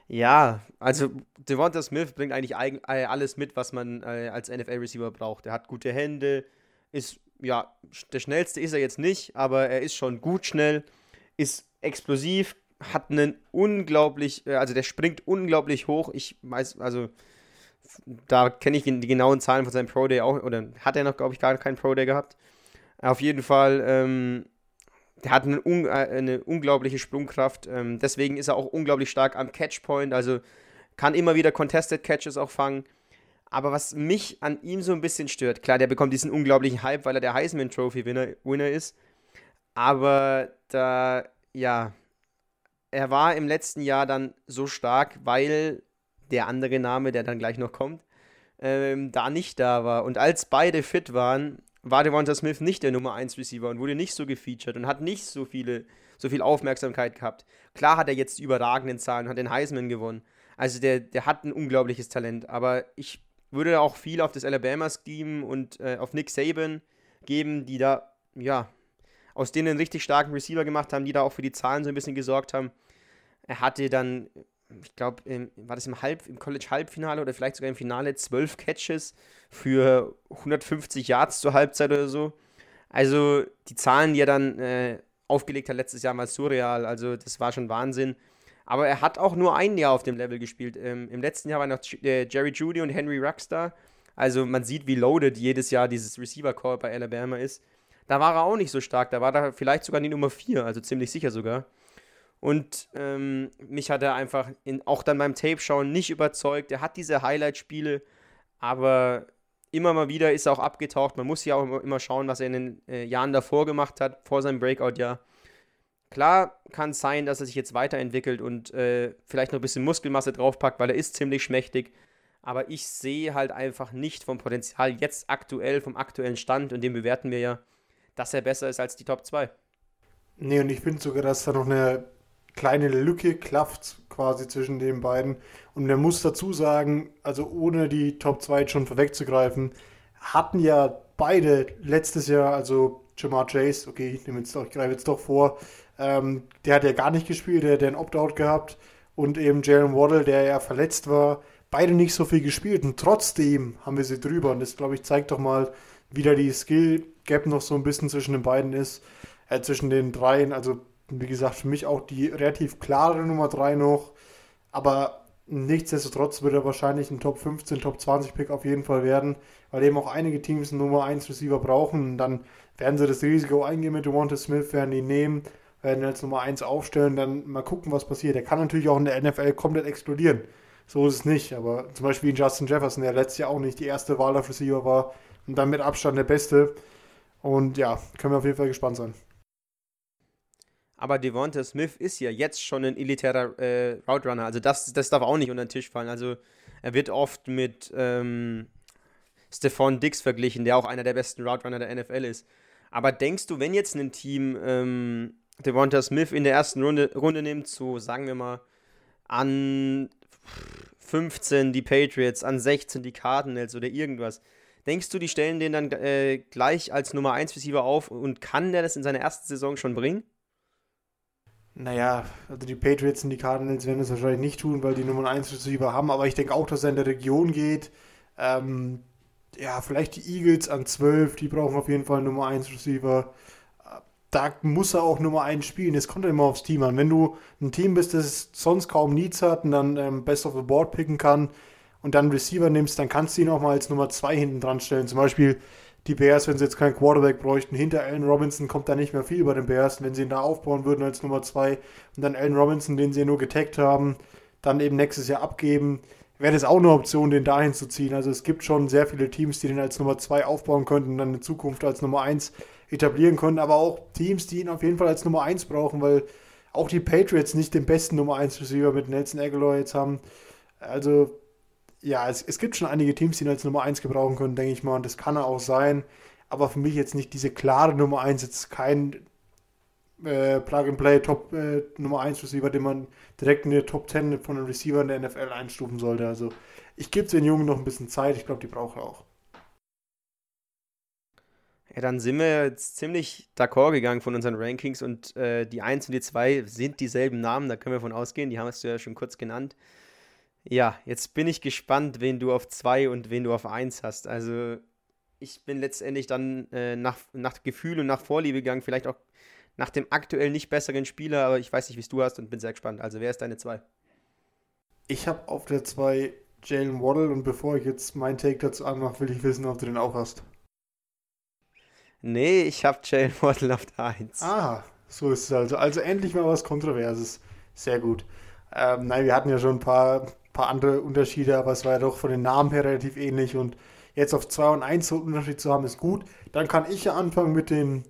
Ja, also Devonta Smith bringt eigentlich äh, alles mit, was man äh, als NFL-Receiver braucht. Er hat gute Hände, ist, ja, der schnellste ist er jetzt nicht, aber er ist schon gut schnell ist explosiv, hat einen unglaublich, äh, also der springt unglaublich hoch. Ich weiß, also da kenne ich die genauen Zahlen von seinem Pro Day auch, oder hat er noch, glaube ich, gar keinen Pro Day gehabt. Auf jeden Fall, ähm, der hat eine, un, äh, eine unglaubliche Sprungkraft. Ähm, deswegen ist er auch unglaublich stark am Catchpoint, also kann immer wieder Contested Catches auch fangen. Aber was mich an ihm so ein bisschen stört, klar, der bekommt diesen unglaublichen Hype, weil er der Heisman Trophy Winner, Winner ist. Aber da, ja, er war im letzten Jahr dann so stark, weil der andere Name, der dann gleich noch kommt, ähm, da nicht da war. Und als beide fit waren, war Devonta Smith nicht der Nummer 1 Receiver und wurde nicht so gefeatured und hat nicht so viele, so viel Aufmerksamkeit gehabt. Klar hat er jetzt die überragenden Zahlen, hat den Heisman gewonnen. Also der, der hat ein unglaubliches Talent, aber ich würde auch viel auf das Alabama-Scheme und äh, auf Nick Saban geben, die da, ja, aus denen einen richtig starken Receiver gemacht haben, die da auch für die Zahlen so ein bisschen gesorgt haben. Er hatte dann, ich glaube, war das im, Halb, im College-Halbfinale oder vielleicht sogar im Finale, zwölf Catches für 150 Yards zur Halbzeit oder so. Also die Zahlen, die er dann äh, aufgelegt hat letztes Jahr, mal surreal. Also das war schon Wahnsinn. Aber er hat auch nur ein Jahr auf dem Level gespielt. Ähm, Im letzten Jahr war noch äh, Jerry Judy und Henry Ruckstar. Also man sieht, wie loaded jedes Jahr dieses Receiver-Core bei Alabama ist. Da war er auch nicht so stark. Da war er vielleicht sogar die Nummer 4, also ziemlich sicher sogar. Und ähm, mich hat er einfach in, auch dann beim Tape-Schauen nicht überzeugt. Er hat diese Highlight-Spiele, aber immer mal wieder ist er auch abgetaucht. Man muss ja auch immer schauen, was er in den äh, Jahren davor gemacht hat, vor seinem Breakout-Jahr. Klar kann es sein, dass er sich jetzt weiterentwickelt und äh, vielleicht noch ein bisschen Muskelmasse draufpackt, weil er ist ziemlich schmächtig. Aber ich sehe halt einfach nicht vom Potenzial jetzt aktuell, vom aktuellen Stand, und den bewerten wir ja, dass er besser ist als die Top 2. Nee, und ich finde sogar, dass da noch eine kleine Lücke klafft quasi zwischen den beiden. Und man muss dazu sagen, also ohne die Top 2 schon vorwegzugreifen, hatten ja beide letztes Jahr, also Jamar Chase, okay, ich, jetzt doch, ich greife jetzt doch vor, ähm, der hat ja gar nicht gespielt, der hat ein Opt-out gehabt und eben Jalen Waddle, der ja verletzt war, beide nicht so viel gespielt und trotzdem haben wir sie drüber und das, glaube ich, zeigt doch mal, wieder die Skill Gap noch so ein bisschen zwischen den beiden ist, äh, zwischen den dreien. Also, wie gesagt, für mich auch die relativ klare Nummer 3 noch. Aber nichtsdestotrotz wird er wahrscheinlich ein Top 15, Top 20 Pick auf jeden Fall werden, weil eben auch einige Teams einen Nummer 1 Receiver brauchen. Und dann werden sie das Risiko eingehen mit Devonta Smith, werden ihn nehmen, werden als Nummer 1 aufstellen, dann mal gucken, was passiert. Er kann natürlich auch in der NFL komplett explodieren. So ist es nicht. Aber zum Beispiel Justin Jefferson, der letztes Jahr auch nicht die erste Wahl auf Receiver war und dann mit Abstand der beste. Und ja, können wir auf jeden Fall gespannt sein. Aber Devonta Smith ist ja jetzt schon ein elitärer äh, Route Runner. Also das, das darf auch nicht unter den Tisch fallen. Also er wird oft mit ähm, Stephon Dix verglichen, der auch einer der besten Route Runner der NFL ist. Aber denkst du, wenn jetzt ein Team ähm, Devonta Smith in der ersten Runde, Runde nimmt, so sagen wir mal an 15 die Patriots, an 16 die Cardinals oder irgendwas, denkst du, die stellen den dann äh, gleich als Nummer 1 Receiver auf und kann der das in seiner ersten Saison schon bringen? Naja, also die Patriots und die Cardinals werden es wahrscheinlich nicht tun, weil die Nummer 1 Receiver haben, aber ich denke auch, dass er in der Region geht. Ähm, ja, vielleicht die Eagles an 12, die brauchen auf jeden Fall Nummer 1 Receiver. Da muss er auch Nummer 1 spielen. Es kommt immer aufs Team an. Wenn du ein Team bist, das sonst kaum Needs hat und dann ähm, Best of the Board picken kann und dann Receiver nimmst, dann kannst du ihn auch mal als Nummer 2 hinten dran stellen. Zum Beispiel die Bears, wenn sie jetzt keinen Quarterback bräuchten, hinter Allen Robinson kommt da nicht mehr viel bei den Bears. Wenn sie ihn da aufbauen würden als Nummer 2 und dann Allen Robinson, den sie nur getaggt haben, dann eben nächstes Jahr abgeben, wäre das auch eine Option, den dahin zu ziehen. Also es gibt schon sehr viele Teams, die den als Nummer 2 aufbauen könnten und dann in Zukunft als Nummer 1 etablieren können, aber auch Teams, die ihn auf jeden Fall als Nummer 1 brauchen, weil auch die Patriots nicht den besten Nummer 1 Receiver mit Nelson Aguilar jetzt haben. Also ja, es, es gibt schon einige Teams, die ihn als Nummer 1 gebrauchen können, denke ich mal, und das kann er auch sein. Aber für mich jetzt nicht diese klare Nummer 1, jetzt kein äh, Plug-and-Play Top äh, Nummer 1 Receiver, den man direkt in der Top 10 von den Receivern der NFL einstufen sollte. Also ich gebe den Jungen noch ein bisschen Zeit, ich glaube, die braucht er auch. Ja, dann sind wir jetzt ziemlich d'accord gegangen von unseren Rankings und äh, die 1 und die 2 sind dieselben Namen, da können wir von ausgehen, die haben du ja schon kurz genannt. Ja, jetzt bin ich gespannt, wen du auf 2 und wen du auf 1 hast. Also ich bin letztendlich dann äh, nach, nach Gefühl und nach Vorliebe gegangen, vielleicht auch nach dem aktuell nicht besseren Spieler, aber ich weiß nicht, wie es du hast und bin sehr gespannt. Also, wer ist deine 2? Ich habe auf der 2 Jalen Waddle und bevor ich jetzt meinen Take dazu anmache, will ich wissen, ob du den auch hast. Nee, ich habe Jalen Waddle auf der 1. Ah, so ist es also. Also endlich mal was Kontroverses. Sehr gut. Ähm, nein, wir hatten ja schon ein paar, paar andere Unterschiede, aber es war ja doch von den Namen her relativ ähnlich und jetzt auf 2 und 1 so einen Unterschied zu haben, ist gut. Dann kann ich ja anfangen mit den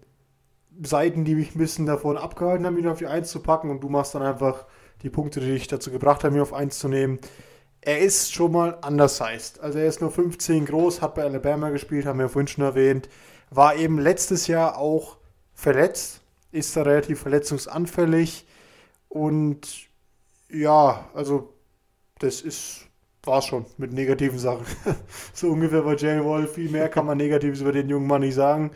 Seiten, die mich ein bisschen davon abgehalten haben, ihn auf die 1 zu packen und du machst dann einfach die Punkte, die dich dazu gebracht haben, ihn auf 1 zu nehmen. Er ist schon mal undersized. Also er ist nur 15 groß, hat bei Alabama gespielt, haben wir vorhin schon erwähnt. War eben letztes Jahr auch verletzt, ist da relativ verletzungsanfällig und ja, also das ist war schon mit negativen Sachen. so ungefähr bei Jalen Wall. Viel mehr kann man Negatives über den jungen Mann nicht sagen.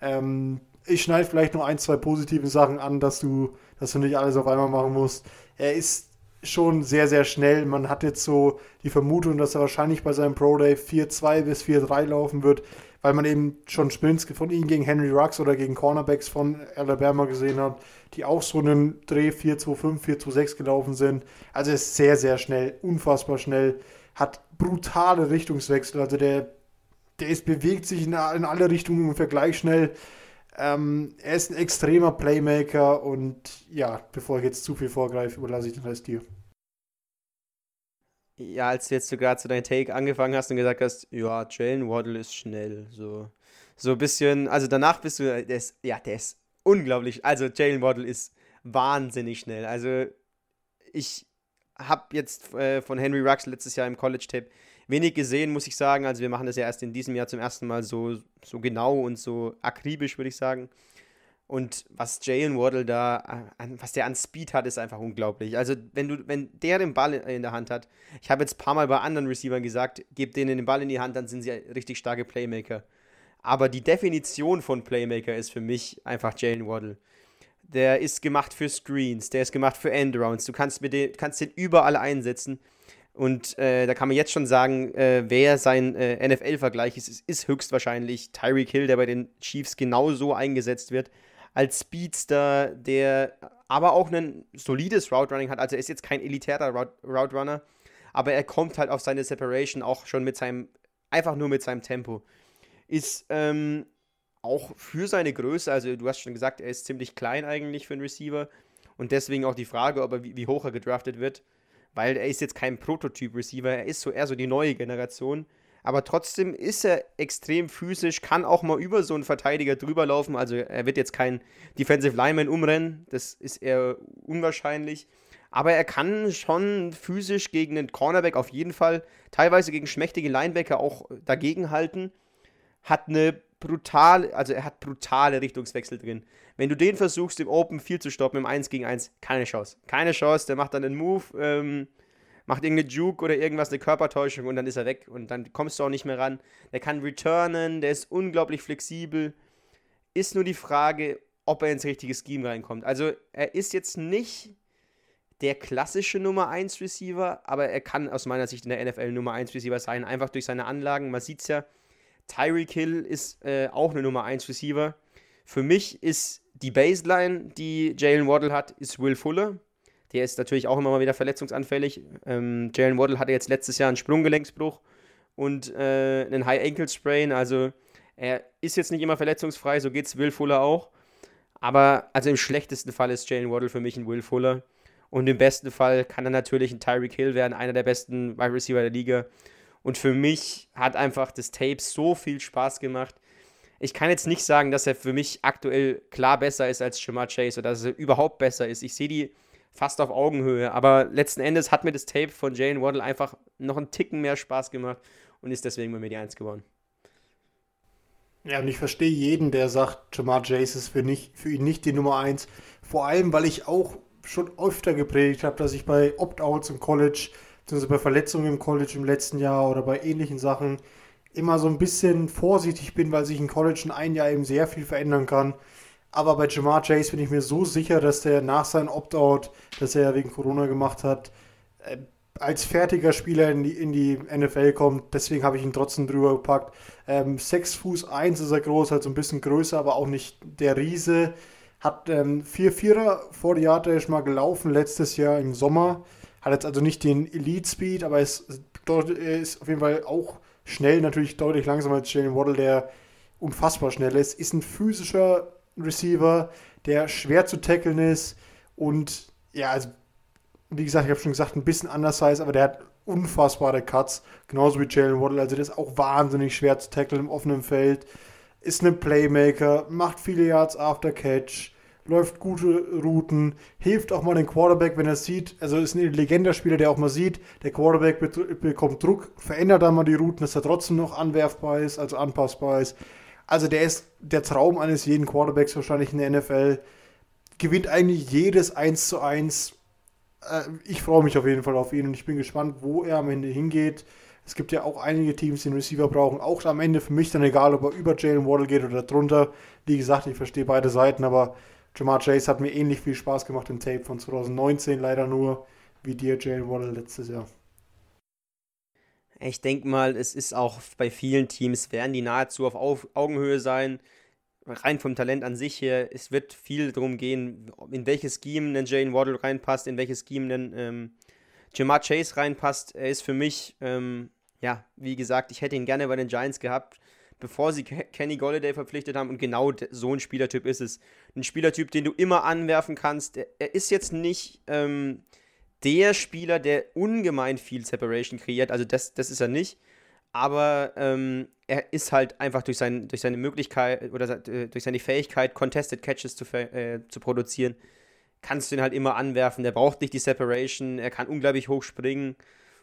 Ähm, ich schneide vielleicht noch ein, zwei positive Sachen an, dass du, dass du nicht alles auf einmal machen musst. Er ist schon sehr, sehr schnell. Man hat jetzt so die Vermutung, dass er wahrscheinlich bei seinem Pro Day 4-2 bis 4-3 laufen wird, weil man eben schon Sprints von ihm gegen Henry Rux oder gegen Cornerbacks von Alabama gesehen hat, die auch so einen Dreh 4-2-5, 4-2-6 gelaufen sind. Also er ist sehr, sehr schnell, unfassbar schnell, hat brutale Richtungswechsel. Also der, der ist, bewegt sich in, in alle Richtungen ungefähr gleich schnell. Ähm, er ist ein extremer Playmaker und ja, bevor ich jetzt zu viel vorgreife, überlasse ich den Rest dir. Ja, als du jetzt sogar zu deinem Take angefangen hast und gesagt hast, ja, Jalen Waddle ist schnell, so, so ein bisschen, also danach bist du, der ist, ja, der ist unglaublich, also Jalen Waddle ist wahnsinnig schnell, also ich habe jetzt äh, von Henry Rux letztes Jahr im College-Tape wenig gesehen, muss ich sagen. Also wir machen das ja erst in diesem Jahr zum ersten Mal so, so genau und so akribisch, würde ich sagen. Und was Jalen Waddle da, was der an Speed hat, ist einfach unglaublich. Also, wenn du, wenn der den Ball in der Hand hat, ich habe jetzt ein paar Mal bei anderen Receivern gesagt, gebt denen den Ball in die Hand, dann sind sie richtig starke Playmaker. Aber die Definition von Playmaker ist für mich einfach Jalen Waddle. Der ist gemacht für Screens, der ist gemacht für Endrounds. Du kannst, mit den, kannst den überall einsetzen. Und äh, da kann man jetzt schon sagen, äh, wer sein äh, NFL-Vergleich ist, ist höchstwahrscheinlich Tyreek Hill, der bei den Chiefs genauso eingesetzt wird. Als Speedster, der aber auch ein solides Route Running hat. Also er ist jetzt kein elitärer Route, Runner, aber er kommt halt auf seine Separation auch schon mit seinem, einfach nur mit seinem Tempo. Ist ähm, auch für seine Größe, also du hast schon gesagt, er ist ziemlich klein eigentlich für einen Receiver. Und deswegen auch die Frage, ob er, wie, wie hoch er gedraftet wird weil er ist jetzt kein Prototyp-Receiver, er ist so eher so die neue Generation. Aber trotzdem ist er extrem physisch, kann auch mal über so einen Verteidiger drüber laufen. Also er wird jetzt kein Defensive Lineman umrennen, das ist eher unwahrscheinlich. Aber er kann schon physisch gegen den Cornerback auf jeden Fall, teilweise gegen schmächtige Linebacker auch dagegenhalten. Hat eine brutale, also er hat brutale Richtungswechsel drin. Wenn du den versuchst, im Open viel zu stoppen, im 1 gegen 1, keine Chance. Keine Chance, der macht dann einen Move, ähm, macht irgendeine Juke oder irgendwas, eine Körpertäuschung und dann ist er weg und dann kommst du auch nicht mehr ran. Der kann returnen, der ist unglaublich flexibel. Ist nur die Frage, ob er ins richtige Scheme reinkommt. Also er ist jetzt nicht der klassische Nummer 1 Receiver, aber er kann aus meiner Sicht in der NFL Nummer 1 Receiver sein, einfach durch seine Anlagen. Man sieht es ja, Tyreek Hill ist äh, auch eine Nummer 1 Receiver. Für mich ist die Baseline, die Jalen Waddle hat, ist Will Fuller. Der ist natürlich auch immer mal wieder verletzungsanfällig. Ähm, Jalen Waddle hatte jetzt letztes Jahr einen Sprunggelenksbruch und äh, einen High Ankle Sprain. Also er ist jetzt nicht immer verletzungsfrei, so geht es Will Fuller auch. Aber also im schlechtesten Fall ist Jalen Waddle für mich ein Will Fuller. Und im besten Fall kann er natürlich ein Tyreek Hill werden, einer der besten Wide Receiver der Liga. Und für mich hat einfach das Tape so viel Spaß gemacht. Ich kann jetzt nicht sagen, dass er für mich aktuell klar besser ist als Jamar Chase oder dass er überhaupt besser ist. Ich sehe die fast auf Augenhöhe. Aber letzten Endes hat mir das Tape von Jalen Waddle einfach noch einen Ticken mehr Spaß gemacht und ist deswegen bei mir die Eins geworden. Ja, und ich verstehe jeden, der sagt, Jamar Chase ist für, nicht, für ihn nicht die Nummer 1. Vor allem, weil ich auch schon öfter gepredigt habe, dass ich bei Opt-outs im College, beziehungsweise bei Verletzungen im College im letzten Jahr oder bei ähnlichen Sachen immer so ein bisschen vorsichtig bin, weil sich im College in einem Jahr eben sehr viel verändern kann. Aber bei Jamar Chase bin ich mir so sicher, dass der nach seinem Opt-out, das er ja wegen Corona gemacht hat, äh, als fertiger Spieler in die, in die NFL kommt. Deswegen habe ich ihn trotzdem drüber gepackt. Ähm, 6 Fuß 1 ist er groß, halt so ein bisschen größer, aber auch nicht der Riese. Hat ähm, 4-4er vor die Jahre schon mal gelaufen, letztes Jahr im Sommer. Hat jetzt also nicht den Elite-Speed, aber ist, ist auf jeden Fall auch schnell, natürlich deutlich langsamer als Jalen Waddle, der unfassbar schnell ist. Ist ein physischer Receiver, der schwer zu tackeln ist und ja, also wie gesagt, ich habe schon gesagt, ein bisschen anders aber der hat unfassbare Cuts, genauso wie Jalen Waddle. Also der ist auch wahnsinnig schwer zu tackeln im offenen Feld. Ist ein Playmaker, macht viele Yards after Catch, läuft gute Routen, hilft auch mal den Quarterback, wenn er sieht. Also ist ein intelligenter Spieler, der auch mal sieht, der Quarterback bekommt Druck, verändert dann mal die Routen, dass er trotzdem noch anwerfbar ist, also anpassbar ist. Also der ist der Traum eines jeden Quarterbacks wahrscheinlich in der NFL. Gewinnt eigentlich jedes 1 zu 1. Äh, ich freue mich auf jeden Fall auf ihn und ich bin gespannt, wo er am Ende hingeht. Es gibt ja auch einige Teams, die einen Receiver brauchen. Auch am Ende für mich dann egal, ob er über Jalen Waddle geht oder drunter. Wie gesagt, ich verstehe beide Seiten, aber Jamar Chase hat mir ähnlich viel Spaß gemacht im Tape von 2019, leider nur wie dir Jalen Waddle letztes Jahr. Ich denke mal, es ist auch bei vielen Teams, werden die nahezu auf Augenhöhe sein. Rein vom Talent an sich her, es wird viel darum gehen, in welches Scheme ein Jane Waddle reinpasst, in welches Scheme ein ähm, Jamar Chase reinpasst. Er ist für mich, ähm, ja, wie gesagt, ich hätte ihn gerne bei den Giants gehabt bevor sie Kenny Golladay verpflichtet haben. Und genau so ein Spielertyp ist es. Ein Spielertyp, den du immer anwerfen kannst. Er ist jetzt nicht ähm, der Spieler, der ungemein viel Separation kreiert. Also das, das ist er nicht. Aber ähm, er ist halt einfach durch, sein, durch seine Möglichkeit oder äh, durch seine Fähigkeit, Contested Catches zu, äh, zu produzieren, kannst du ihn halt immer anwerfen. Der braucht nicht die Separation, er kann unglaublich hoch springen.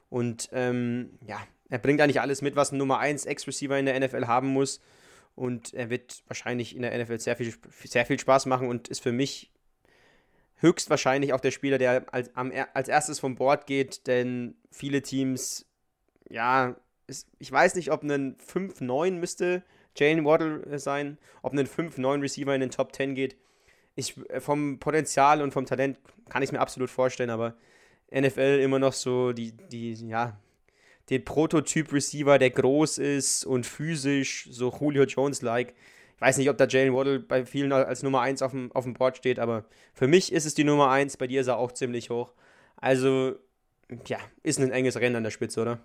Und ähm, ja, er bringt eigentlich alles mit, was ein Nummer 1 Ex-Receiver in der NFL haben muss. Und er wird wahrscheinlich in der NFL sehr viel, sehr viel Spaß machen und ist für mich höchstwahrscheinlich auch der Spieler, der als, am, als erstes vom Board geht, denn viele Teams, ja, ist, ich weiß nicht, ob ein 5-9 müsste Jane Waddle sein, ob ein 5-9 Receiver in den Top 10 geht. Ich, äh, vom Potenzial und vom Talent kann ich mir absolut vorstellen, aber NFL immer noch so die, die, ja, den Prototyp-Receiver, der groß ist und physisch, so Julio Jones-like. Weiß nicht, ob da Jalen Waddle bei vielen als Nummer 1 auf dem, auf dem Board steht, aber für mich ist es die Nummer 1, bei dir ist er auch ziemlich hoch. Also, ja, ist ein enges Rennen an der Spitze, oder?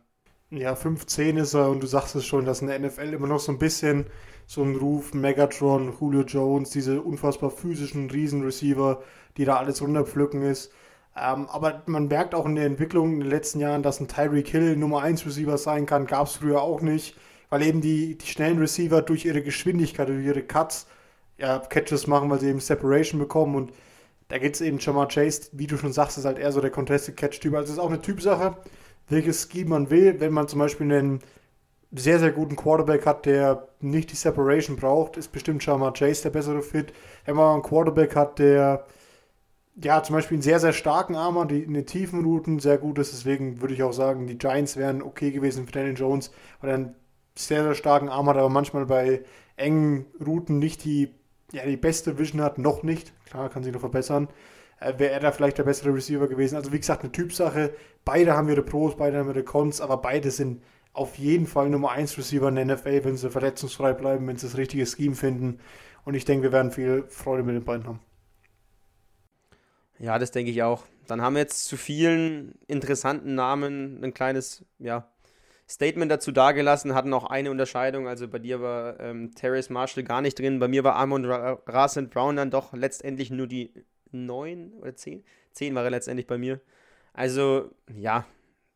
Ja, 15 ist er und du sagst es schon, dass in der NFL immer noch so ein bisschen so ein Ruf, Megatron, Julio Jones, diese unfassbar physischen Riesenreceiver, die da alles runterpflücken ist. Ähm, aber man merkt auch in der Entwicklung in den letzten Jahren, dass ein Tyreek Hill Nummer 1 Receiver sein kann. Gab es früher auch nicht, weil eben die, die schnellen Receiver durch ihre Geschwindigkeit, durch ihre Cuts ja, Catches machen, weil sie eben Separation bekommen und da geht es eben Jamar Chase, wie du schon sagst, ist halt eher so der Contested Catch-Typ. Also es ist auch eine Typsache, welches Scheme man will. Wenn man zum Beispiel einen sehr, sehr guten Quarterback hat, der nicht die Separation braucht, ist bestimmt Jamar Chase der bessere Fit. Wenn man einen Quarterback hat, der ja zum Beispiel einen sehr, sehr starken Arm hat, die in den tiefen Routen sehr gut ist, deswegen würde ich auch sagen, die Giants wären okay gewesen für Daniel Jones, weil er einen sehr, sehr starken Arm hat, aber manchmal bei engen Routen nicht die ja, die beste Vision hat, noch nicht. Klar, kann sich noch verbessern. Äh, Wäre er da vielleicht der bessere Receiver gewesen. Also wie gesagt, eine Typsache. Beide haben ihre Pros, beide haben ihre Cons, aber beide sind auf jeden Fall Nummer 1 Receiver in der NFL, wenn sie verletzungsfrei bleiben, wenn sie das richtige Scheme finden. Und ich denke, wir werden viel Freude mit den beiden haben. Ja, das denke ich auch. Dann haben wir jetzt zu vielen interessanten Namen ein kleines, ja, Statement dazu dargelassen, hatten auch eine Unterscheidung. Also bei dir war ähm, Terrace Marshall gar nicht drin. Bei mir war Amon Ra Rasen Brown dann doch letztendlich nur die 9 oder 10. 10 war er letztendlich bei mir. Also, ja,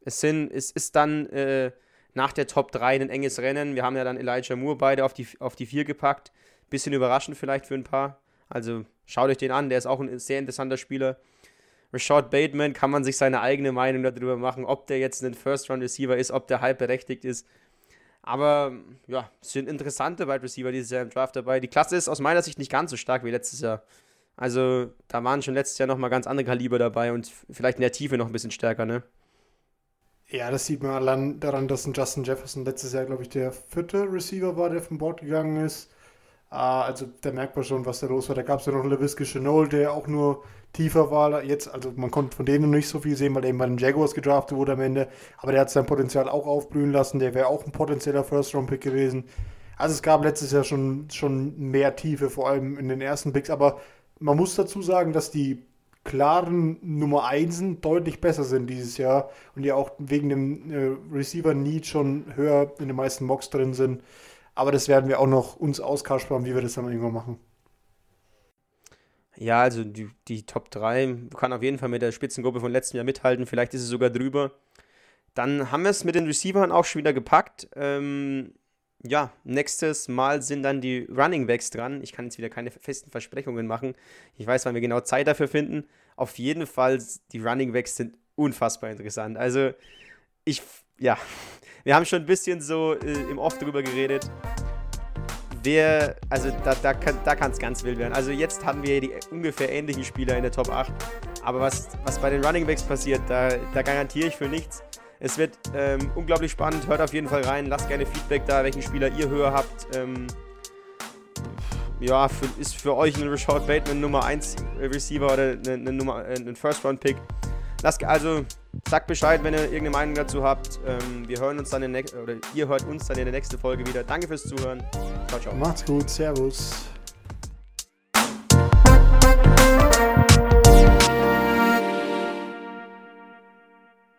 es, sind, es ist dann äh, nach der Top 3 ein enges Rennen. Wir haben ja dann Elijah Moore beide auf die, auf die 4 gepackt. Bisschen überraschend vielleicht für ein paar. Also schaut euch den an, der ist auch ein sehr interessanter Spieler. Rashad Bateman kann man sich seine eigene Meinung darüber machen, ob der jetzt ein First-Round-Receiver ist, ob der halb berechtigt ist. Aber ja, es sind interessante Wide Receiver dieses Jahr im Draft dabei. Die Klasse ist aus meiner Sicht nicht ganz so stark wie letztes Jahr. Also da waren schon letztes Jahr nochmal ganz andere Kaliber dabei und vielleicht in der Tiefe noch ein bisschen stärker, ne? Ja, das sieht man allein daran, dass ein Justin Jefferson letztes Jahr, glaube ich, der vierte Receiver war, der vom Board gegangen ist. Ah, also da merkt man schon, was da los war. Da gab es ja noch LaVisca Chenault, der auch nur tiefer war. Jetzt, also man konnte von denen nicht so viel sehen, weil eben bei den Jaguars gedraftet wurde am Ende. Aber der hat sein Potenzial auch aufblühen lassen. Der wäre auch ein potenzieller First-Round-Pick gewesen. Also es gab letztes Jahr schon, schon mehr Tiefe, vor allem in den ersten Picks. Aber man muss dazu sagen, dass die klaren Nummer 1 deutlich besser sind dieses Jahr und ja auch wegen dem äh, Receiver-Need schon höher in den meisten Mocks drin sind. Aber das werden wir auch noch uns auskaspern, wie wir das dann irgendwann machen. Ja, also die, die Top 3 kann auf jeden Fall mit der Spitzengruppe von letztem Jahr mithalten. Vielleicht ist es sogar drüber. Dann haben wir es mit den Receivern auch schon wieder gepackt. Ähm, ja, nächstes Mal sind dann die Running Backs dran. Ich kann jetzt wieder keine festen Versprechungen machen. Ich weiß, wann wir genau Zeit dafür finden. Auf jeden Fall, die Running Backs sind unfassbar interessant. Also, ich, ja, wir haben schon ein bisschen so äh, im Off drüber geredet. Wer, also da, da kann es da ganz wild werden. Also jetzt haben wir die ungefähr ähnlichen Spieler in der Top 8. Aber was, was bei den Running Backs passiert, da, da garantiere ich für nichts. Es wird ähm, unglaublich spannend. Hört auf jeden Fall rein. Lasst gerne Feedback da, welchen Spieler ihr höher habt. Ähm, ja, für, ist für euch ein Rashad Bateman Nummer 1 Receiver oder äh, ein First Round Pick? Lasst, also Sagt Bescheid, wenn ihr irgendeine Meinung dazu habt. Ähm, wir hören uns dann in der oder ihr hört uns dann in der nächsten Folge wieder. Danke fürs Zuhören. Ciao, ciao. Macht's gut. Servus.